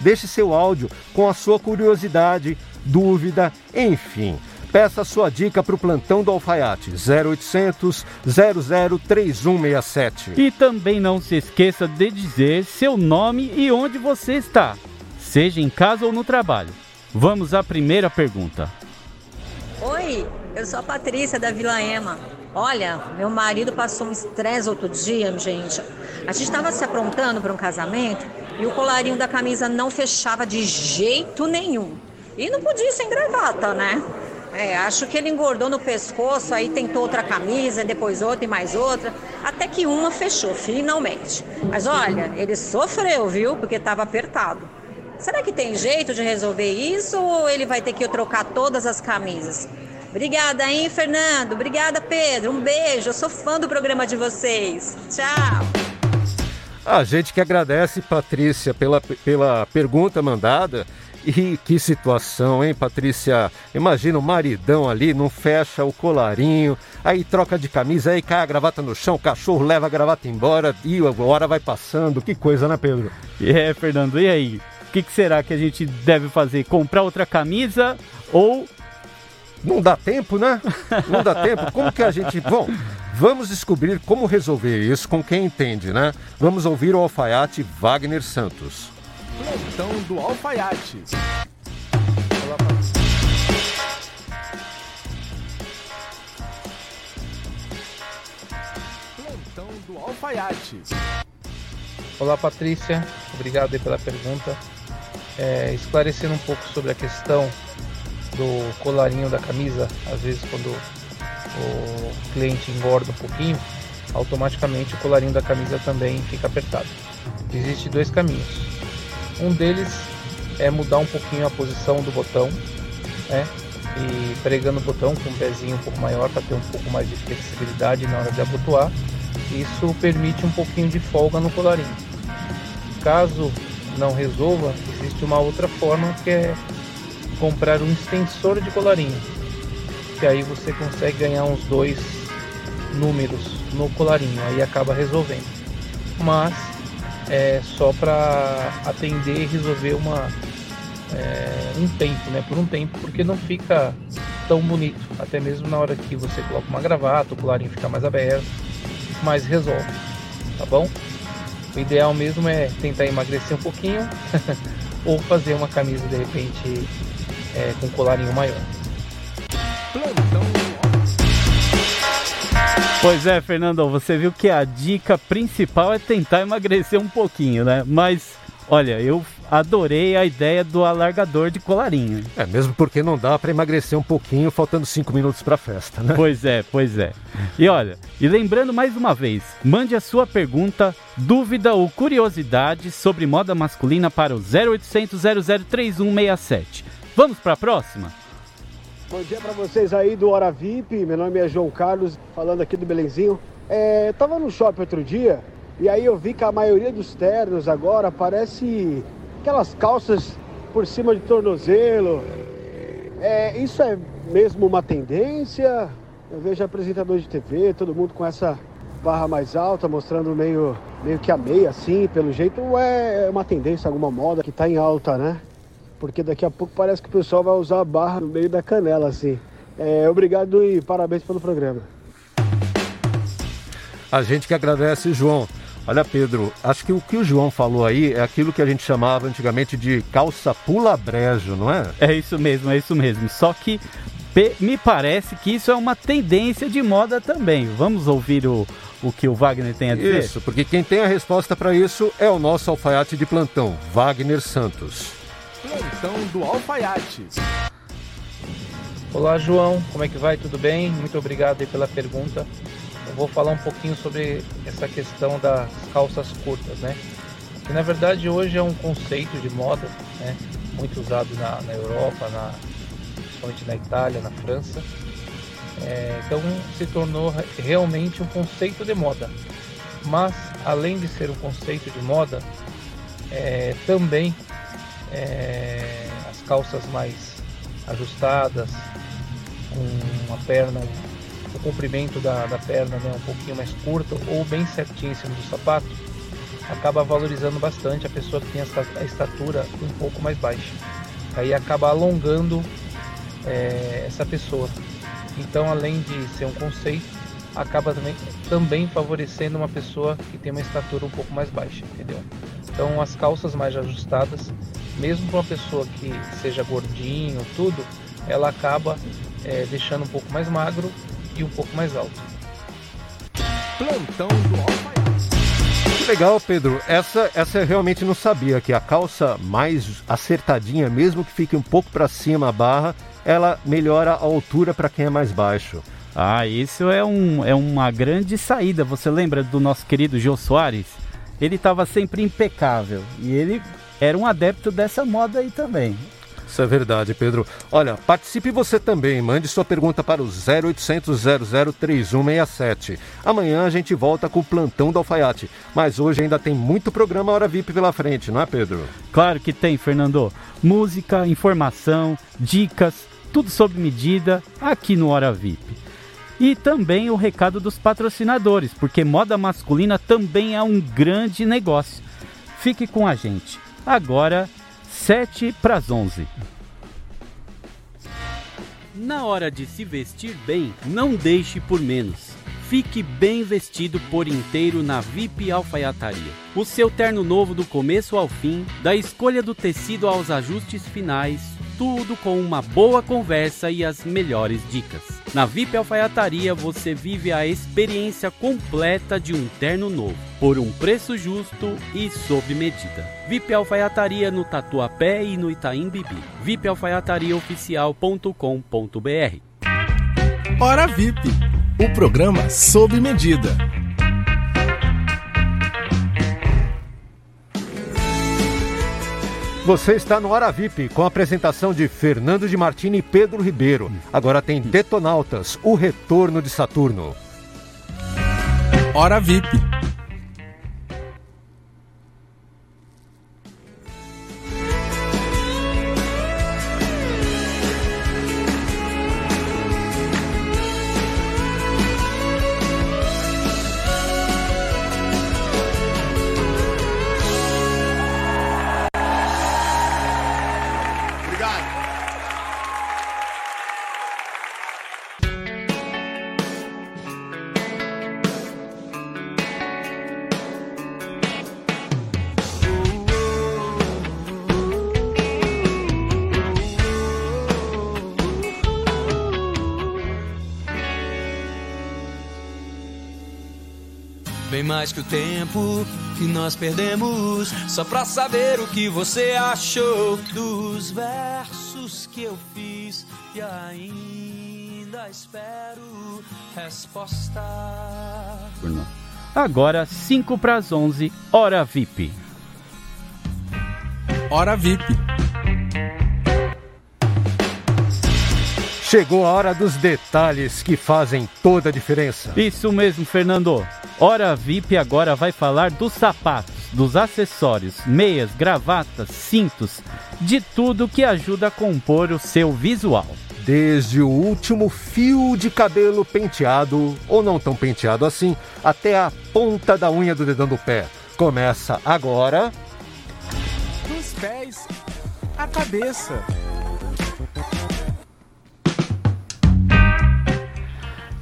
Deixe seu áudio com a sua curiosidade, dúvida, enfim. Peça sua dica para o plantão do alfaiate 0800 003167. E também não se esqueça de dizer seu nome e onde você está, seja em casa ou no trabalho. Vamos à primeira pergunta. Oi, eu sou a Patrícia da Vila Ema. Olha, meu marido passou um estresse outro dia, gente. A gente estava se aprontando para um casamento e o colarinho da camisa não fechava de jeito nenhum. E não podia ser em gravata, né? É, acho que ele engordou no pescoço, aí tentou outra camisa, depois outra e mais outra, até que uma fechou, finalmente. Mas olha, ele sofreu, viu? Porque estava apertado. Será que tem jeito de resolver isso ou ele vai ter que trocar todas as camisas? Obrigada, hein, Fernando? Obrigada, Pedro. Um beijo. Eu sou fã do programa de vocês. Tchau. A gente que agradece, Patrícia, pela, pela pergunta mandada. E que situação, hein, Patrícia? Imagina o maridão ali, não fecha o colarinho, aí troca de camisa, aí cai a gravata no chão, o cachorro leva a gravata embora e a hora vai passando. Que coisa, né, Pedro? É, Fernando, e aí? O que, que será que a gente deve fazer? Comprar outra camisa ou Não dá tempo, né? Não dá tempo. Como que a gente. Bom, vamos descobrir como resolver isso com quem entende, né? Vamos ouvir o alfaiate Wagner Santos. Plantão do alfaiate. Plantão do alfaiate. Olá Patrícia, obrigado aí pela pergunta. É, esclarecendo um pouco sobre a questão do colarinho da camisa, às vezes quando o cliente engorda um pouquinho, automaticamente o colarinho da camisa também fica apertado. Existem dois caminhos. Um deles é mudar um pouquinho a posição do botão, né? E pregando o botão com um pezinho um pouco maior para ter um pouco mais de flexibilidade na hora de abotoar. Isso permite um pouquinho de folga no colarinho. Caso não resolva, existe uma outra forma que é comprar um extensor de colarinho, que aí você consegue ganhar uns dois números no colarinho, aí acaba resolvendo. Mas é só para atender e resolver uma é, um tempo, né? Por um tempo, porque não fica tão bonito, até mesmo na hora que você coloca uma gravata, o colarinho fica mais aberto, mas resolve, tá bom? O ideal mesmo é tentar emagrecer um pouquinho ou fazer uma camisa de repente é, com colarinho maior. Pois é, Fernando, você viu que a dica principal é tentar emagrecer um pouquinho, né? Mas, olha, eu adorei a ideia do alargador de colarinho. É, mesmo porque não dá para emagrecer um pouquinho faltando cinco minutos para festa, né? Pois é, pois é. E olha, e lembrando mais uma vez, mande a sua pergunta, dúvida ou curiosidade sobre moda masculina para o 0800 003167. Vamos para a próxima? Bom dia para vocês aí do Hora VIP. Meu nome é João Carlos, falando aqui do Belenzinho. É, tava no shopping outro dia e aí eu vi que a maioria dos ternos agora parece aquelas calças por cima de tornozelo. É, isso é mesmo uma tendência? Eu vejo apresentador de TV, todo mundo com essa barra mais alta, mostrando meio, meio que a meia assim, pelo jeito, ou é uma tendência, alguma moda que tá em alta, né? Porque daqui a pouco parece que o pessoal vai usar a barra no meio da canela, assim. É, obrigado e parabéns pelo programa. A gente que agradece, João. Olha, Pedro, acho que o que o João falou aí é aquilo que a gente chamava antigamente de calça pula brejo, não é? É isso mesmo, é isso mesmo. Só que me parece que isso é uma tendência de moda também. Vamos ouvir o, o que o Wagner tem a dizer? Isso, porque quem tem a resposta para isso é o nosso alfaiate de plantão, Wagner Santos. Do alfaiate. Olá, João, como é que vai? Tudo bem? Muito obrigado pela pergunta. Eu vou falar um pouquinho sobre essa questão das calças curtas, né? Que na verdade hoje é um conceito de moda, né? Muito usado na, na Europa, na, principalmente na Itália, na França. É, então se tornou re- realmente um conceito de moda. Mas além de ser um conceito de moda, é, também é, as calças mais ajustadas, com a perna, o comprimento da, da perna né, um pouquinho mais curto ou bem certinho em cima do sapato, acaba valorizando bastante a pessoa que tem a estatura um pouco mais baixa. Aí acaba alongando é, essa pessoa. Então, além de ser um conceito, acaba também, também favorecendo uma pessoa que tem uma estatura um pouco mais baixa, entendeu? Então, as calças mais ajustadas, mesmo para uma pessoa que seja gordinho, tudo, ela acaba é, deixando um pouco mais magro e um pouco mais alto. Plantão do legal, Pedro. Essa, essa eu realmente não sabia, que a calça mais acertadinha, mesmo que fique um pouco para cima a barra, ela melhora a altura para quem é mais baixo. Ah, isso é, um, é uma grande saída. Você lembra do nosso querido Jô Soares? Ele estava sempre impecável e ele era um adepto dessa moda aí também. Isso é verdade, Pedro. Olha, participe você também. Mande sua pergunta para o 0800 003167. Amanhã a gente volta com o plantão do alfaiate. Mas hoje ainda tem muito programa Hora VIP pela frente, não é, Pedro? Claro que tem, Fernando. Música, informação, dicas, tudo sob medida aqui no Hora VIP. E também o recado dos patrocinadores, porque moda masculina também é um grande negócio. Fique com a gente. Agora, 7 para as 11. Na hora de se vestir bem, não deixe por menos. Fique bem vestido por inteiro na VIP Alfaiataria. O seu terno novo do começo ao fim, da escolha do tecido aos ajustes finais, tudo com uma boa conversa e as melhores dicas. Na VIP Alfaiataria você vive a experiência completa de um terno novo, por um preço justo e sob medida. VIP Alfaiataria no Tatuapé e no Itaim Bibi. VIPalfaiatariaoficial.com.br Hora VIP, o programa sob medida. Você está no Hora VIP com a apresentação de Fernando de Martini e Pedro Ribeiro. Agora tem Detonautas, o retorno de Saturno. Hora VIP. Mais que o tempo que nós perdemos, só pra saber o que você achou dos versos que eu fiz e ainda espero resposta. Agora, 5 para as 11, Hora VIP. Hora VIP. Chegou a hora dos detalhes que fazem toda a diferença. Isso mesmo, Fernando. Hora VIP agora vai falar dos sapatos, dos acessórios, meias, gravatas, cintos, de tudo que ajuda a compor o seu visual. Desde o último fio de cabelo penteado, ou não tão penteado assim, até a ponta da unha do dedão do pé. Começa agora. Dos pés à cabeça.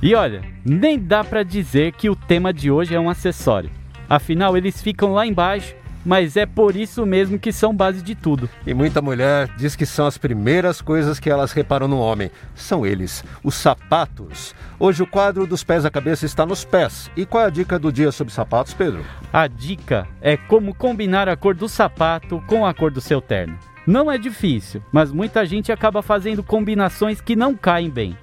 E olha, nem dá pra dizer que o tema de hoje é um acessório. Afinal, eles ficam lá embaixo, mas é por isso mesmo que são base de tudo. E muita mulher diz que são as primeiras coisas que elas reparam no homem. São eles, os sapatos. Hoje o quadro dos pés à cabeça está nos pés. E qual é a dica do dia sobre sapatos, Pedro? A dica é como combinar a cor do sapato com a cor do seu terno. Não é difícil, mas muita gente acaba fazendo combinações que não caem bem.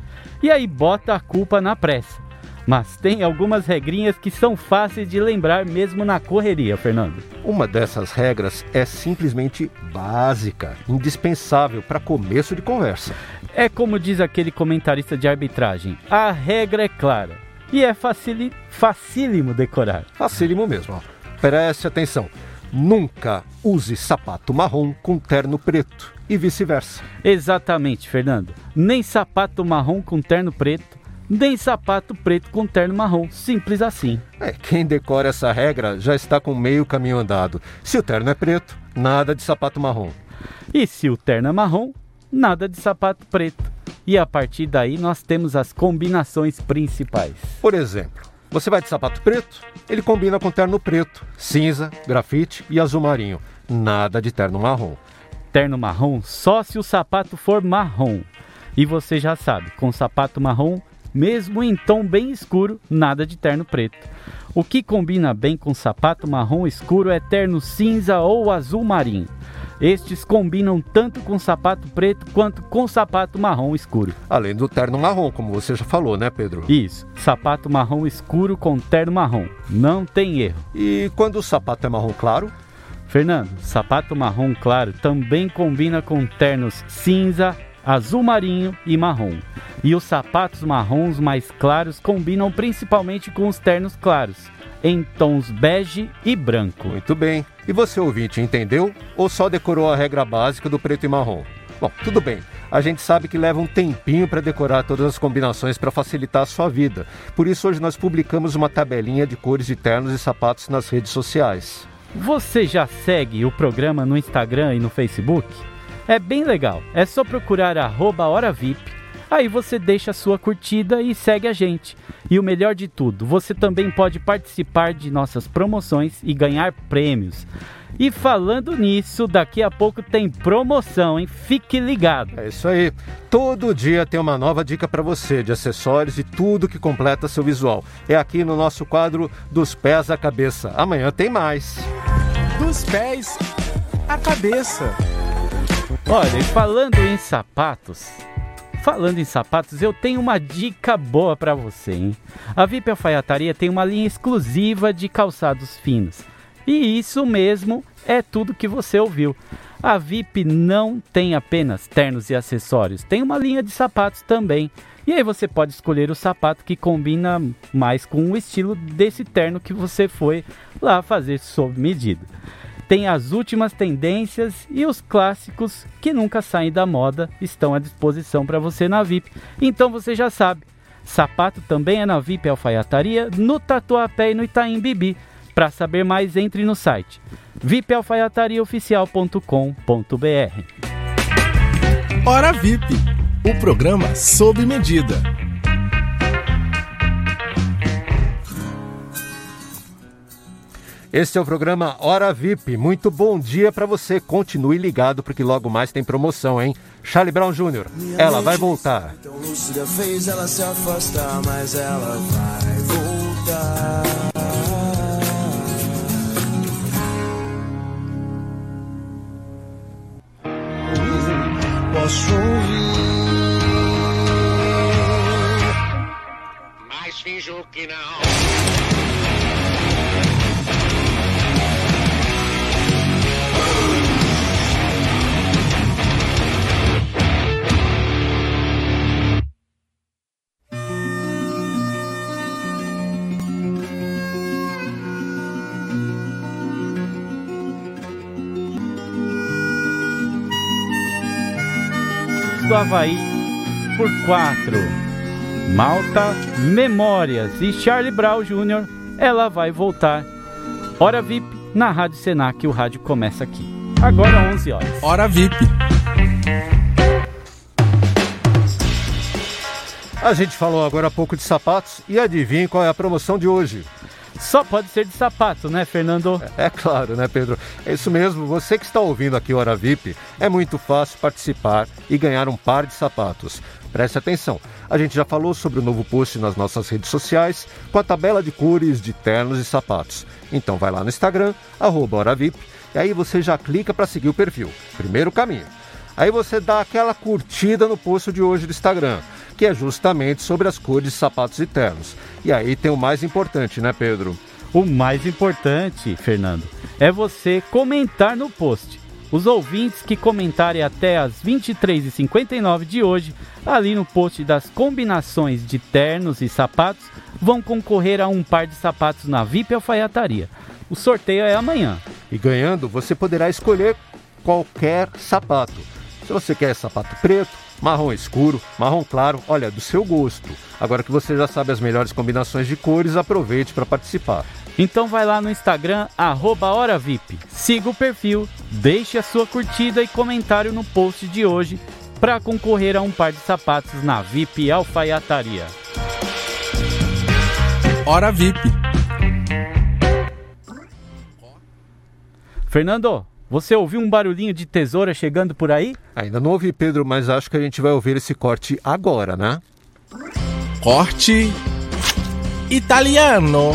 E aí bota a culpa na pressa. Mas tem algumas regrinhas que são fáceis de lembrar mesmo na correria, Fernando. Uma dessas regras é simplesmente básica, indispensável para começo de conversa. É como diz aquele comentarista de arbitragem: a regra é clara e é facili facílimo decorar. Facílimo mesmo. Preste atenção. Nunca use sapato marrom com terno preto e vice-versa. Exatamente, Fernando. Nem sapato marrom com terno preto nem sapato preto com terno marrom. Simples assim. É, quem decora essa regra já está com meio caminho andado. Se o terno é preto, nada de sapato marrom. E se o terno é marrom, nada de sapato preto. E a partir daí nós temos as combinações principais. Por exemplo, você vai de sapato preto, ele combina com terno preto, cinza, grafite e azul marinho. Nada de terno marrom. Terno marrom só se o sapato for marrom. E você já sabe, com sapato marrom mesmo em tom bem escuro, nada de terno preto. O que combina bem com sapato marrom escuro é terno cinza ou azul marinho. Estes combinam tanto com sapato preto quanto com sapato marrom escuro. Além do terno marrom, como você já falou, né, Pedro? Isso, sapato marrom escuro com terno marrom. Não tem erro. E quando o sapato é marrom claro? Fernando, sapato marrom claro também combina com ternos cinza, azul marinho e marrom. E os sapatos marrons mais claros combinam principalmente com os ternos claros, em tons bege e branco. Muito bem. E você, ouvinte, entendeu ou só decorou a regra básica do preto e marrom? Bom, tudo bem. A gente sabe que leva um tempinho para decorar todas as combinações para facilitar a sua vida. Por isso, hoje nós publicamos uma tabelinha de cores de ternos e sapatos nas redes sociais. Você já segue o programa no Instagram e no Facebook? É bem legal. É só procurar arroba Hora VIP. Aí você deixa a sua curtida e segue a gente. E o melhor de tudo, você também pode participar de nossas promoções e ganhar prêmios. E falando nisso, daqui a pouco tem promoção, hein? Fique ligado. É isso aí. Todo dia tem uma nova dica para você de acessórios e tudo que completa seu visual. É aqui no nosso quadro dos pés à cabeça. Amanhã tem mais. Dos pés à cabeça. Olha, e falando em sapatos, falando em sapatos, eu tenho uma dica boa para você, hein? A VIP Alfaiataria tem uma linha exclusiva de calçados finos. E isso mesmo é tudo que você ouviu. A VIP não tem apenas ternos e acessórios, tem uma linha de sapatos também. E aí você pode escolher o sapato que combina mais com o estilo desse terno que você foi lá fazer sob medida tem as últimas tendências e os clássicos que nunca saem da moda estão à disposição para você na VIP. Então você já sabe, sapato também é na VIP Alfaiataria, no Tatuapé e no Itaim Bibi. Para saber mais, entre no site vipalfaiatariaoficial.com.br. Hora VIP, o programa sob medida. Este é o programa Hora VIP. Muito bom dia para você. Continue ligado porque logo mais tem promoção, hein? Charlie Brown Jr. Ela vai voltar. Fez ela se afastar, mas ela vai voltar. Posso ouvir, Mas finjo que não. Do Havaí por 4. Malta Memórias e Charlie Brown Jr. Ela vai voltar. Hora VIP na Rádio Senac. O rádio começa aqui. Agora 11 horas. Hora VIP. A gente falou agora há pouco de sapatos e adivinhe qual é a promoção de hoje. Só pode ser de sapato, né, Fernando? É claro, né, Pedro? É isso mesmo. Você que está ouvindo aqui Hora VIP, é muito fácil participar e ganhar um par de sapatos. Preste atenção. A gente já falou sobre o novo post nas nossas redes sociais com a tabela de cores de ternos e sapatos. Então vai lá no Instagram, arroba Hora VIP, e aí você já clica para seguir o perfil. Primeiro caminho. Aí você dá aquela curtida no post de hoje do Instagram, que é justamente sobre as cores de sapatos e ternos. E aí tem o mais importante, né, Pedro? O mais importante, Fernando, é você comentar no post. Os ouvintes que comentarem até as 23h59 de hoje, ali no post das combinações de ternos e sapatos, vão concorrer a um par de sapatos na VIP Alfaiataria. O sorteio é amanhã. E ganhando, você poderá escolher qualquer sapato. Se você quer sapato preto, marrom escuro, marrom claro, olha, do seu gosto. Agora que você já sabe as melhores combinações de cores, aproveite para participar. Então vai lá no Instagram, arroba HoraVip, siga o perfil, deixe a sua curtida e comentário no post de hoje para concorrer a um par de sapatos na VIP Alfaiataria. Hora VIP. Fernando, você ouviu um barulhinho de tesoura chegando por aí? Ainda não ouvi, Pedro, mas acho que a gente vai ouvir esse corte agora, né? Corte italiano.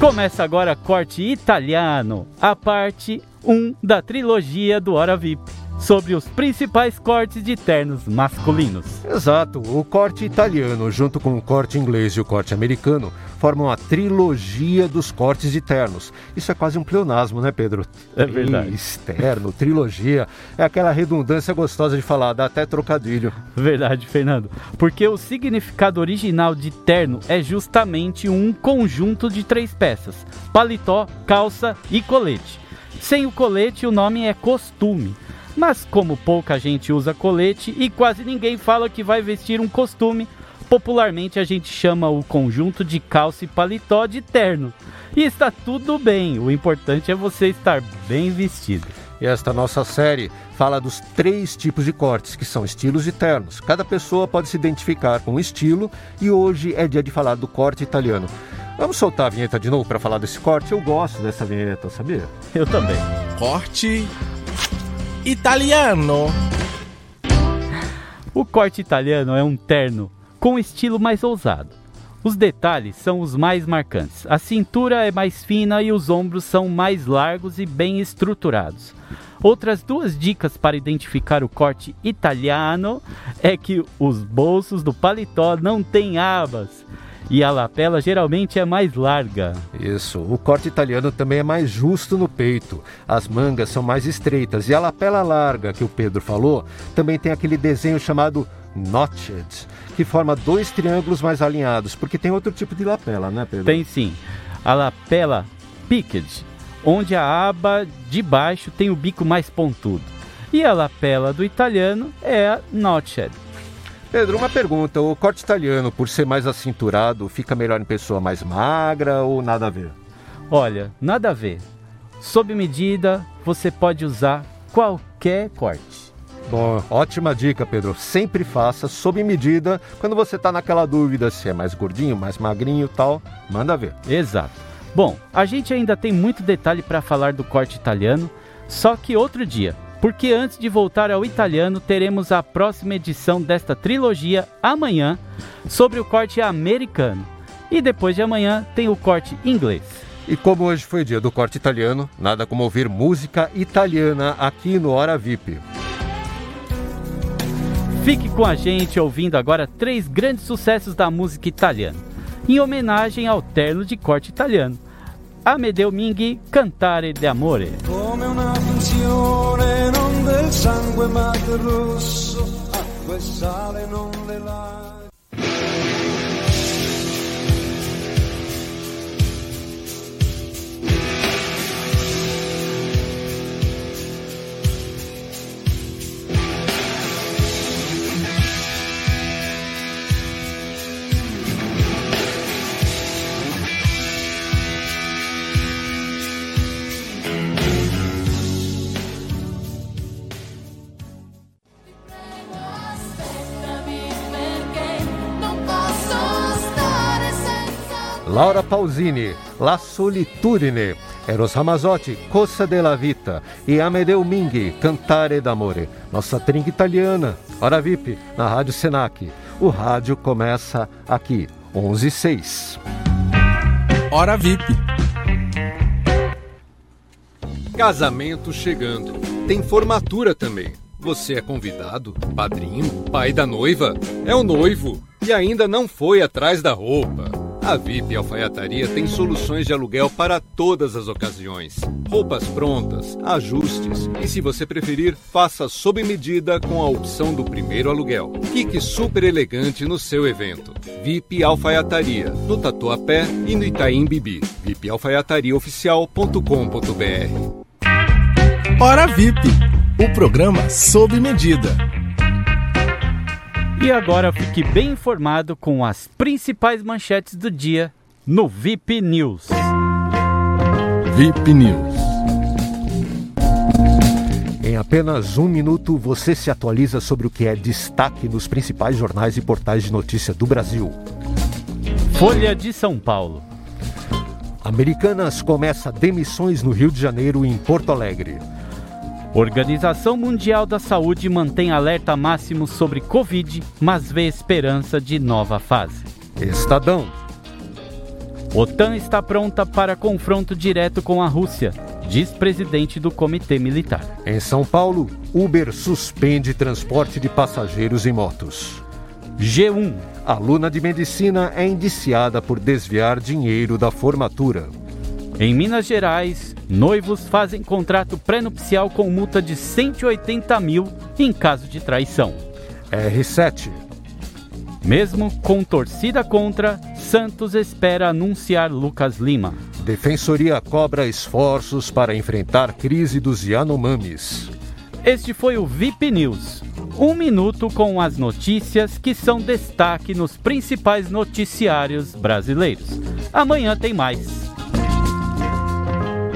Começa agora Corte Italiano, a parte 1 da trilogia do Hora VIP, sobre os principais cortes de ternos masculinos. Exato, o corte italiano, junto com o corte inglês e o corte americano, formam a trilogia dos cortes de ternos. Isso é quase um pleonasmo, né, Pedro? É verdade. Externo, trilogia, é aquela redundância gostosa de falar, dá até trocadilho. Verdade, Fernando. Porque o significado original de terno é justamente um conjunto de três peças: paletó, calça e colete. Sem o colete, o nome é costume. Mas como pouca gente usa colete e quase ninguém fala que vai vestir um costume, popularmente a gente chama o conjunto de calça e paletó de terno. E está tudo bem, o importante é você estar bem vestido. E esta nossa série fala dos três tipos de cortes, que são estilos e ternos. Cada pessoa pode se identificar com um estilo e hoje é dia de falar do corte italiano. Vamos soltar a vinheta de novo para falar desse corte? Eu gosto dessa vinheta, sabia? Eu também. Corte italiano. O corte italiano é um terno com estilo mais ousado. Os detalhes são os mais marcantes. A cintura é mais fina e os ombros são mais largos e bem estruturados. Outras duas dicas para identificar o corte italiano é que os bolsos do paletó não têm abas e a lapela geralmente é mais larga. Isso, o corte italiano também é mais justo no peito. As mangas são mais estreitas e a lapela larga que o Pedro falou também tem aquele desenho chamado notched, que forma dois triângulos mais alinhados, porque tem outro tipo de lapela, né, Pedro? Tem sim. A lapela picked, onde a aba de baixo tem o bico mais pontudo. E a lapela do italiano é a notched. Pedro, uma pergunta: o corte italiano, por ser mais acinturado, fica melhor em pessoa mais magra ou nada a ver? Olha, nada a ver. Sob medida, você pode usar qualquer corte. Bom, ótima dica, Pedro. Sempre faça sob medida. Quando você está naquela dúvida se é mais gordinho, mais magrinho tal, manda ver. Exato. Bom, a gente ainda tem muito detalhe para falar do corte italiano, só que outro dia. Porque antes de voltar ao italiano, teremos a próxima edição desta trilogia amanhã sobre o corte americano. E depois de amanhã tem o corte inglês. E como hoje foi dia do corte italiano, nada como ouvir música italiana aqui no Hora VIP. Fique com a gente ouvindo agora três grandes sucessos da música italiana, em homenagem ao terno de corte italiano. Amedeo Minghi, Cantare d'amore. Come una finzione non del sangue ma del rosso, acqua e sale non le Laura Pausini, La Solitudine, Eros Ramazzotti, Cossa della Vita e Amedeo Minghi, Cantare d'Amore. Nossa trinca italiana, Hora VIP, na Rádio Senac. O rádio começa aqui, 11 h 06. Hora VIP. Casamento chegando. Tem formatura também. Você é convidado, padrinho, pai da noiva, é o noivo e ainda não foi atrás da roupa. A VIP Alfaiataria tem soluções de aluguel para todas as ocasiões. Roupas prontas, ajustes e, se você preferir, faça sob medida com a opção do primeiro aluguel. Fique super elegante no seu evento. VIP Alfaiataria, no Tatuapé e no Itaim Bibi. VIPalfaiatariaoficial.com.br Hora VIP, o programa sob medida. E agora fique bem informado com as principais manchetes do dia no VIP News. VIP News. Em apenas um minuto, você se atualiza sobre o que é destaque nos principais jornais e portais de notícia do Brasil. Folha de São Paulo. Americanas começa demissões no Rio de Janeiro e em Porto Alegre. Organização Mundial da Saúde mantém alerta máximo sobre Covid, mas vê esperança de nova fase. Estadão. OTAN está pronta para confronto direto com a Rússia, diz presidente do Comitê Militar. Em São Paulo, Uber suspende transporte de passageiros em motos. G1. Aluna de medicina é indiciada por desviar dinheiro da formatura. Em Minas Gerais, noivos fazem contrato pré-nupcial com multa de 180 mil em caso de traição. R7. Mesmo com torcida contra, Santos espera anunciar Lucas Lima. Defensoria cobra esforços para enfrentar crise dos Yanomamis. Este foi o VIP News. Um minuto com as notícias que são destaque nos principais noticiários brasileiros. Amanhã tem mais.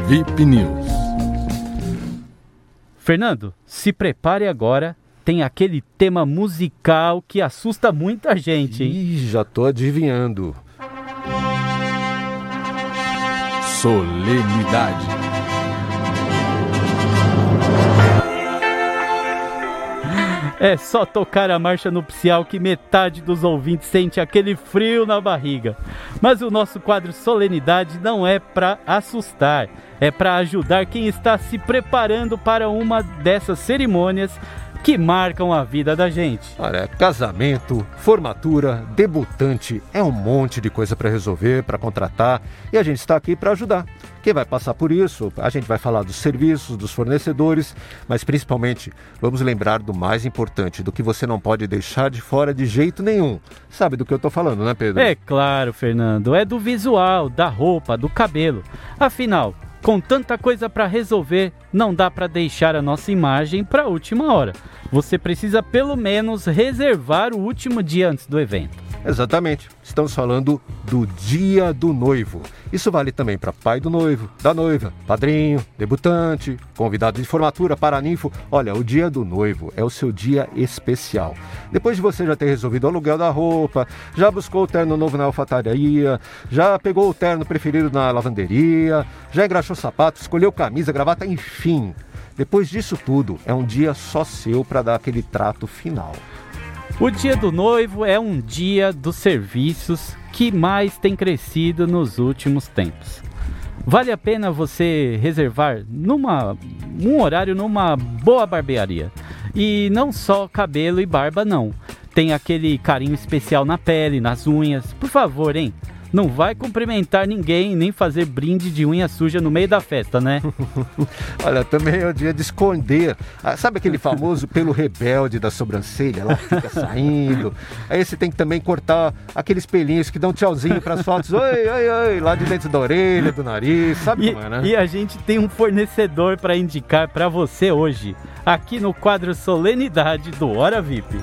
VIP News. Fernando, se prepare agora. Tem aquele tema musical que assusta muita gente, hein? Ih, já tô adivinhando. Solenidade. É só tocar a marcha nupcial que metade dos ouvintes sente aquele frio na barriga. Mas o nosso quadro Solenidade não é para assustar, é para ajudar quem está se preparando para uma dessas cerimônias que marcam a vida da gente. Olha, casamento, formatura, debutante, é um monte de coisa para resolver, para contratar, e a gente está aqui para ajudar. Quem vai passar por isso, a gente vai falar dos serviços, dos fornecedores, mas principalmente vamos lembrar do mais importante, do que você não pode deixar de fora de jeito nenhum. Sabe do que eu estou falando, né, Pedro? É claro, Fernando, é do visual, da roupa, do cabelo. Afinal, com tanta coisa para resolver, não dá para deixar a nossa imagem para a última hora. Você precisa pelo menos reservar o último dia antes do evento. Exatamente. Estamos falando do dia do noivo. Isso vale também para pai do noivo, da noiva, padrinho, debutante, convidado de formatura, paraninfo. Olha, o dia do noivo é o seu dia especial. Depois de você já ter resolvido o aluguel da roupa, já buscou o terno novo na alfataria, já pegou o terno preferido na lavanderia, já engraxou sapato, escolheu camisa, gravata, enfim. Depois disso tudo, é um dia só seu para dar aquele trato final. O dia do noivo é um dia dos serviços que mais tem crescido nos últimos tempos. Vale a pena você reservar numa, um horário numa boa barbearia. E não só cabelo e barba, não. Tem aquele carinho especial na pele, nas unhas. Por favor, hein? Não vai cumprimentar ninguém, nem fazer brinde de unha suja no meio da festa, né? Olha, também é o dia de esconder. Ah, sabe aquele famoso pelo rebelde da sobrancelha? Lá fica saindo. Aí você tem que também cortar aqueles pelinhos que dão tchauzinho para as fotos. Oi, oi, oi, lá de dentro da orelha, do nariz. Sabe e, como é, né? E a gente tem um fornecedor para indicar para você hoje, aqui no quadro Solenidade do Hora VIP.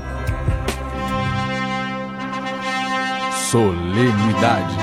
Solenidade.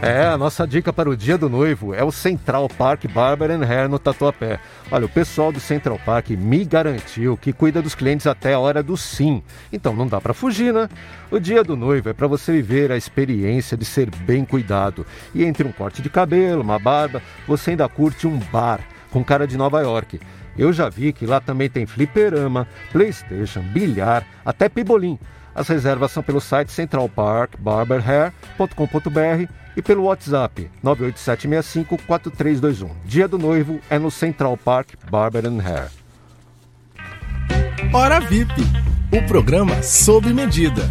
É, a nossa dica para o dia do noivo é o Central Park Barber and Hair no Tatuapé. Olha, o pessoal do Central Park me garantiu que cuida dos clientes até a hora do sim. Então não dá para fugir, né? O dia do noivo é para você viver a experiência de ser bem cuidado. E entre um corte de cabelo, uma barba, você ainda curte um bar com cara de Nova York. Eu já vi que lá também tem fliperama, PlayStation, bilhar, até pibolim. As reservas são pelo site centralparkbarberhair.com.br e pelo WhatsApp 987654321. Dia do noivo é no Central Park Barber and Hair. Hora VIP, o programa sob medida.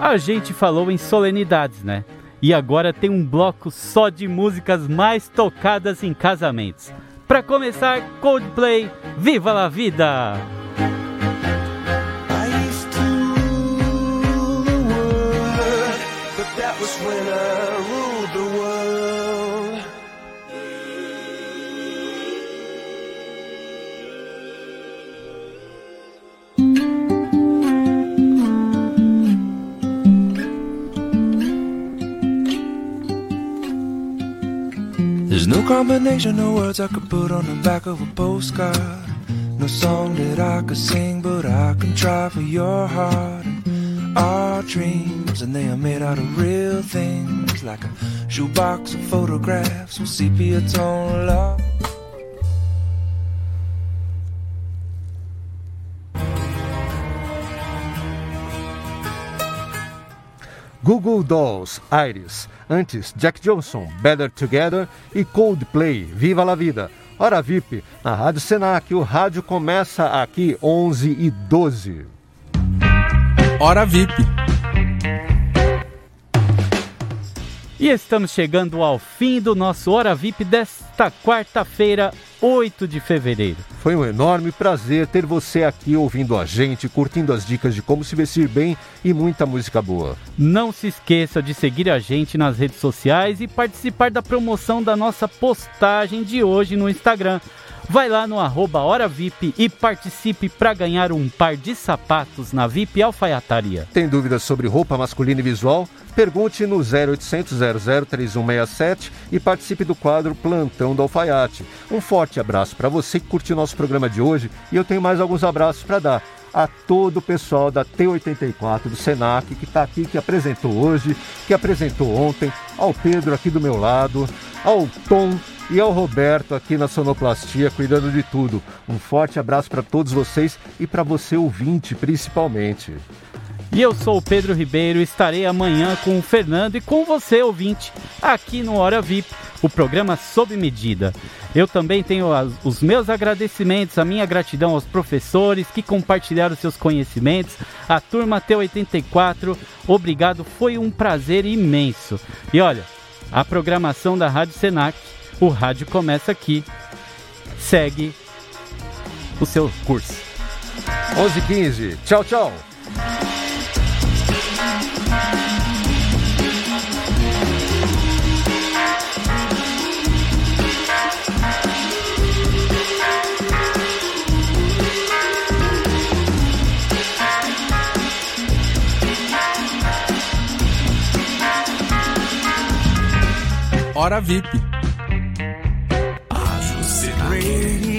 A gente falou em solenidades, né? E agora tem um bloco só de músicas mais tocadas em casamentos. Para começar, Coldplay, Viva la Vida! That was when I There's no combination of words I could put on the back of a postcard. No song that I could sing, but I can try for your heart. Our dreams, and they are made out of real things, like a shoebox of photographs with sepia tone love. Google Dolls, Iris. Antes, Jack Johnson, Better Together e Coldplay, Viva la Vida. Hora VIP, na Rádio Senac. O rádio começa aqui 11 e 12. Hora VIP. E estamos chegando ao fim do nosso Hora VIP desta quarta-feira, 8 de fevereiro. Foi um enorme prazer ter você aqui ouvindo a gente, curtindo as dicas de como se vestir bem e muita música boa. Não se esqueça de seguir a gente nas redes sociais e participar da promoção da nossa postagem de hoje no Instagram. Vai lá no arroba Hora VIP e participe para ganhar um par de sapatos na VIP Alfaiataria. Tem dúvidas sobre roupa masculina e visual? Pergunte no 0800 003167 e participe do quadro Plantão do Alfaiate. Um forte abraço para você que curtiu nosso programa de hoje e eu tenho mais alguns abraços para dar a todo o pessoal da T84 do Senac que está aqui, que apresentou hoje, que apresentou ontem, ao Pedro aqui do meu lado, ao Tom e ao Roberto aqui na Sonoplastia, cuidando de tudo. Um forte abraço para todos vocês e para você ouvinte, principalmente. E eu sou o Pedro Ribeiro, estarei amanhã com o Fernando e com você, ouvinte, aqui no Hora VIP, o programa sob medida. Eu também tenho as, os meus agradecimentos, a minha gratidão aos professores que compartilharam seus conhecimentos, a turma T84, obrigado, foi um prazer imenso. E olha, a programação da Rádio Senac, o rádio começa aqui, segue o seu curso. 11 15 tchau, tchau. Hora VIP. 为你。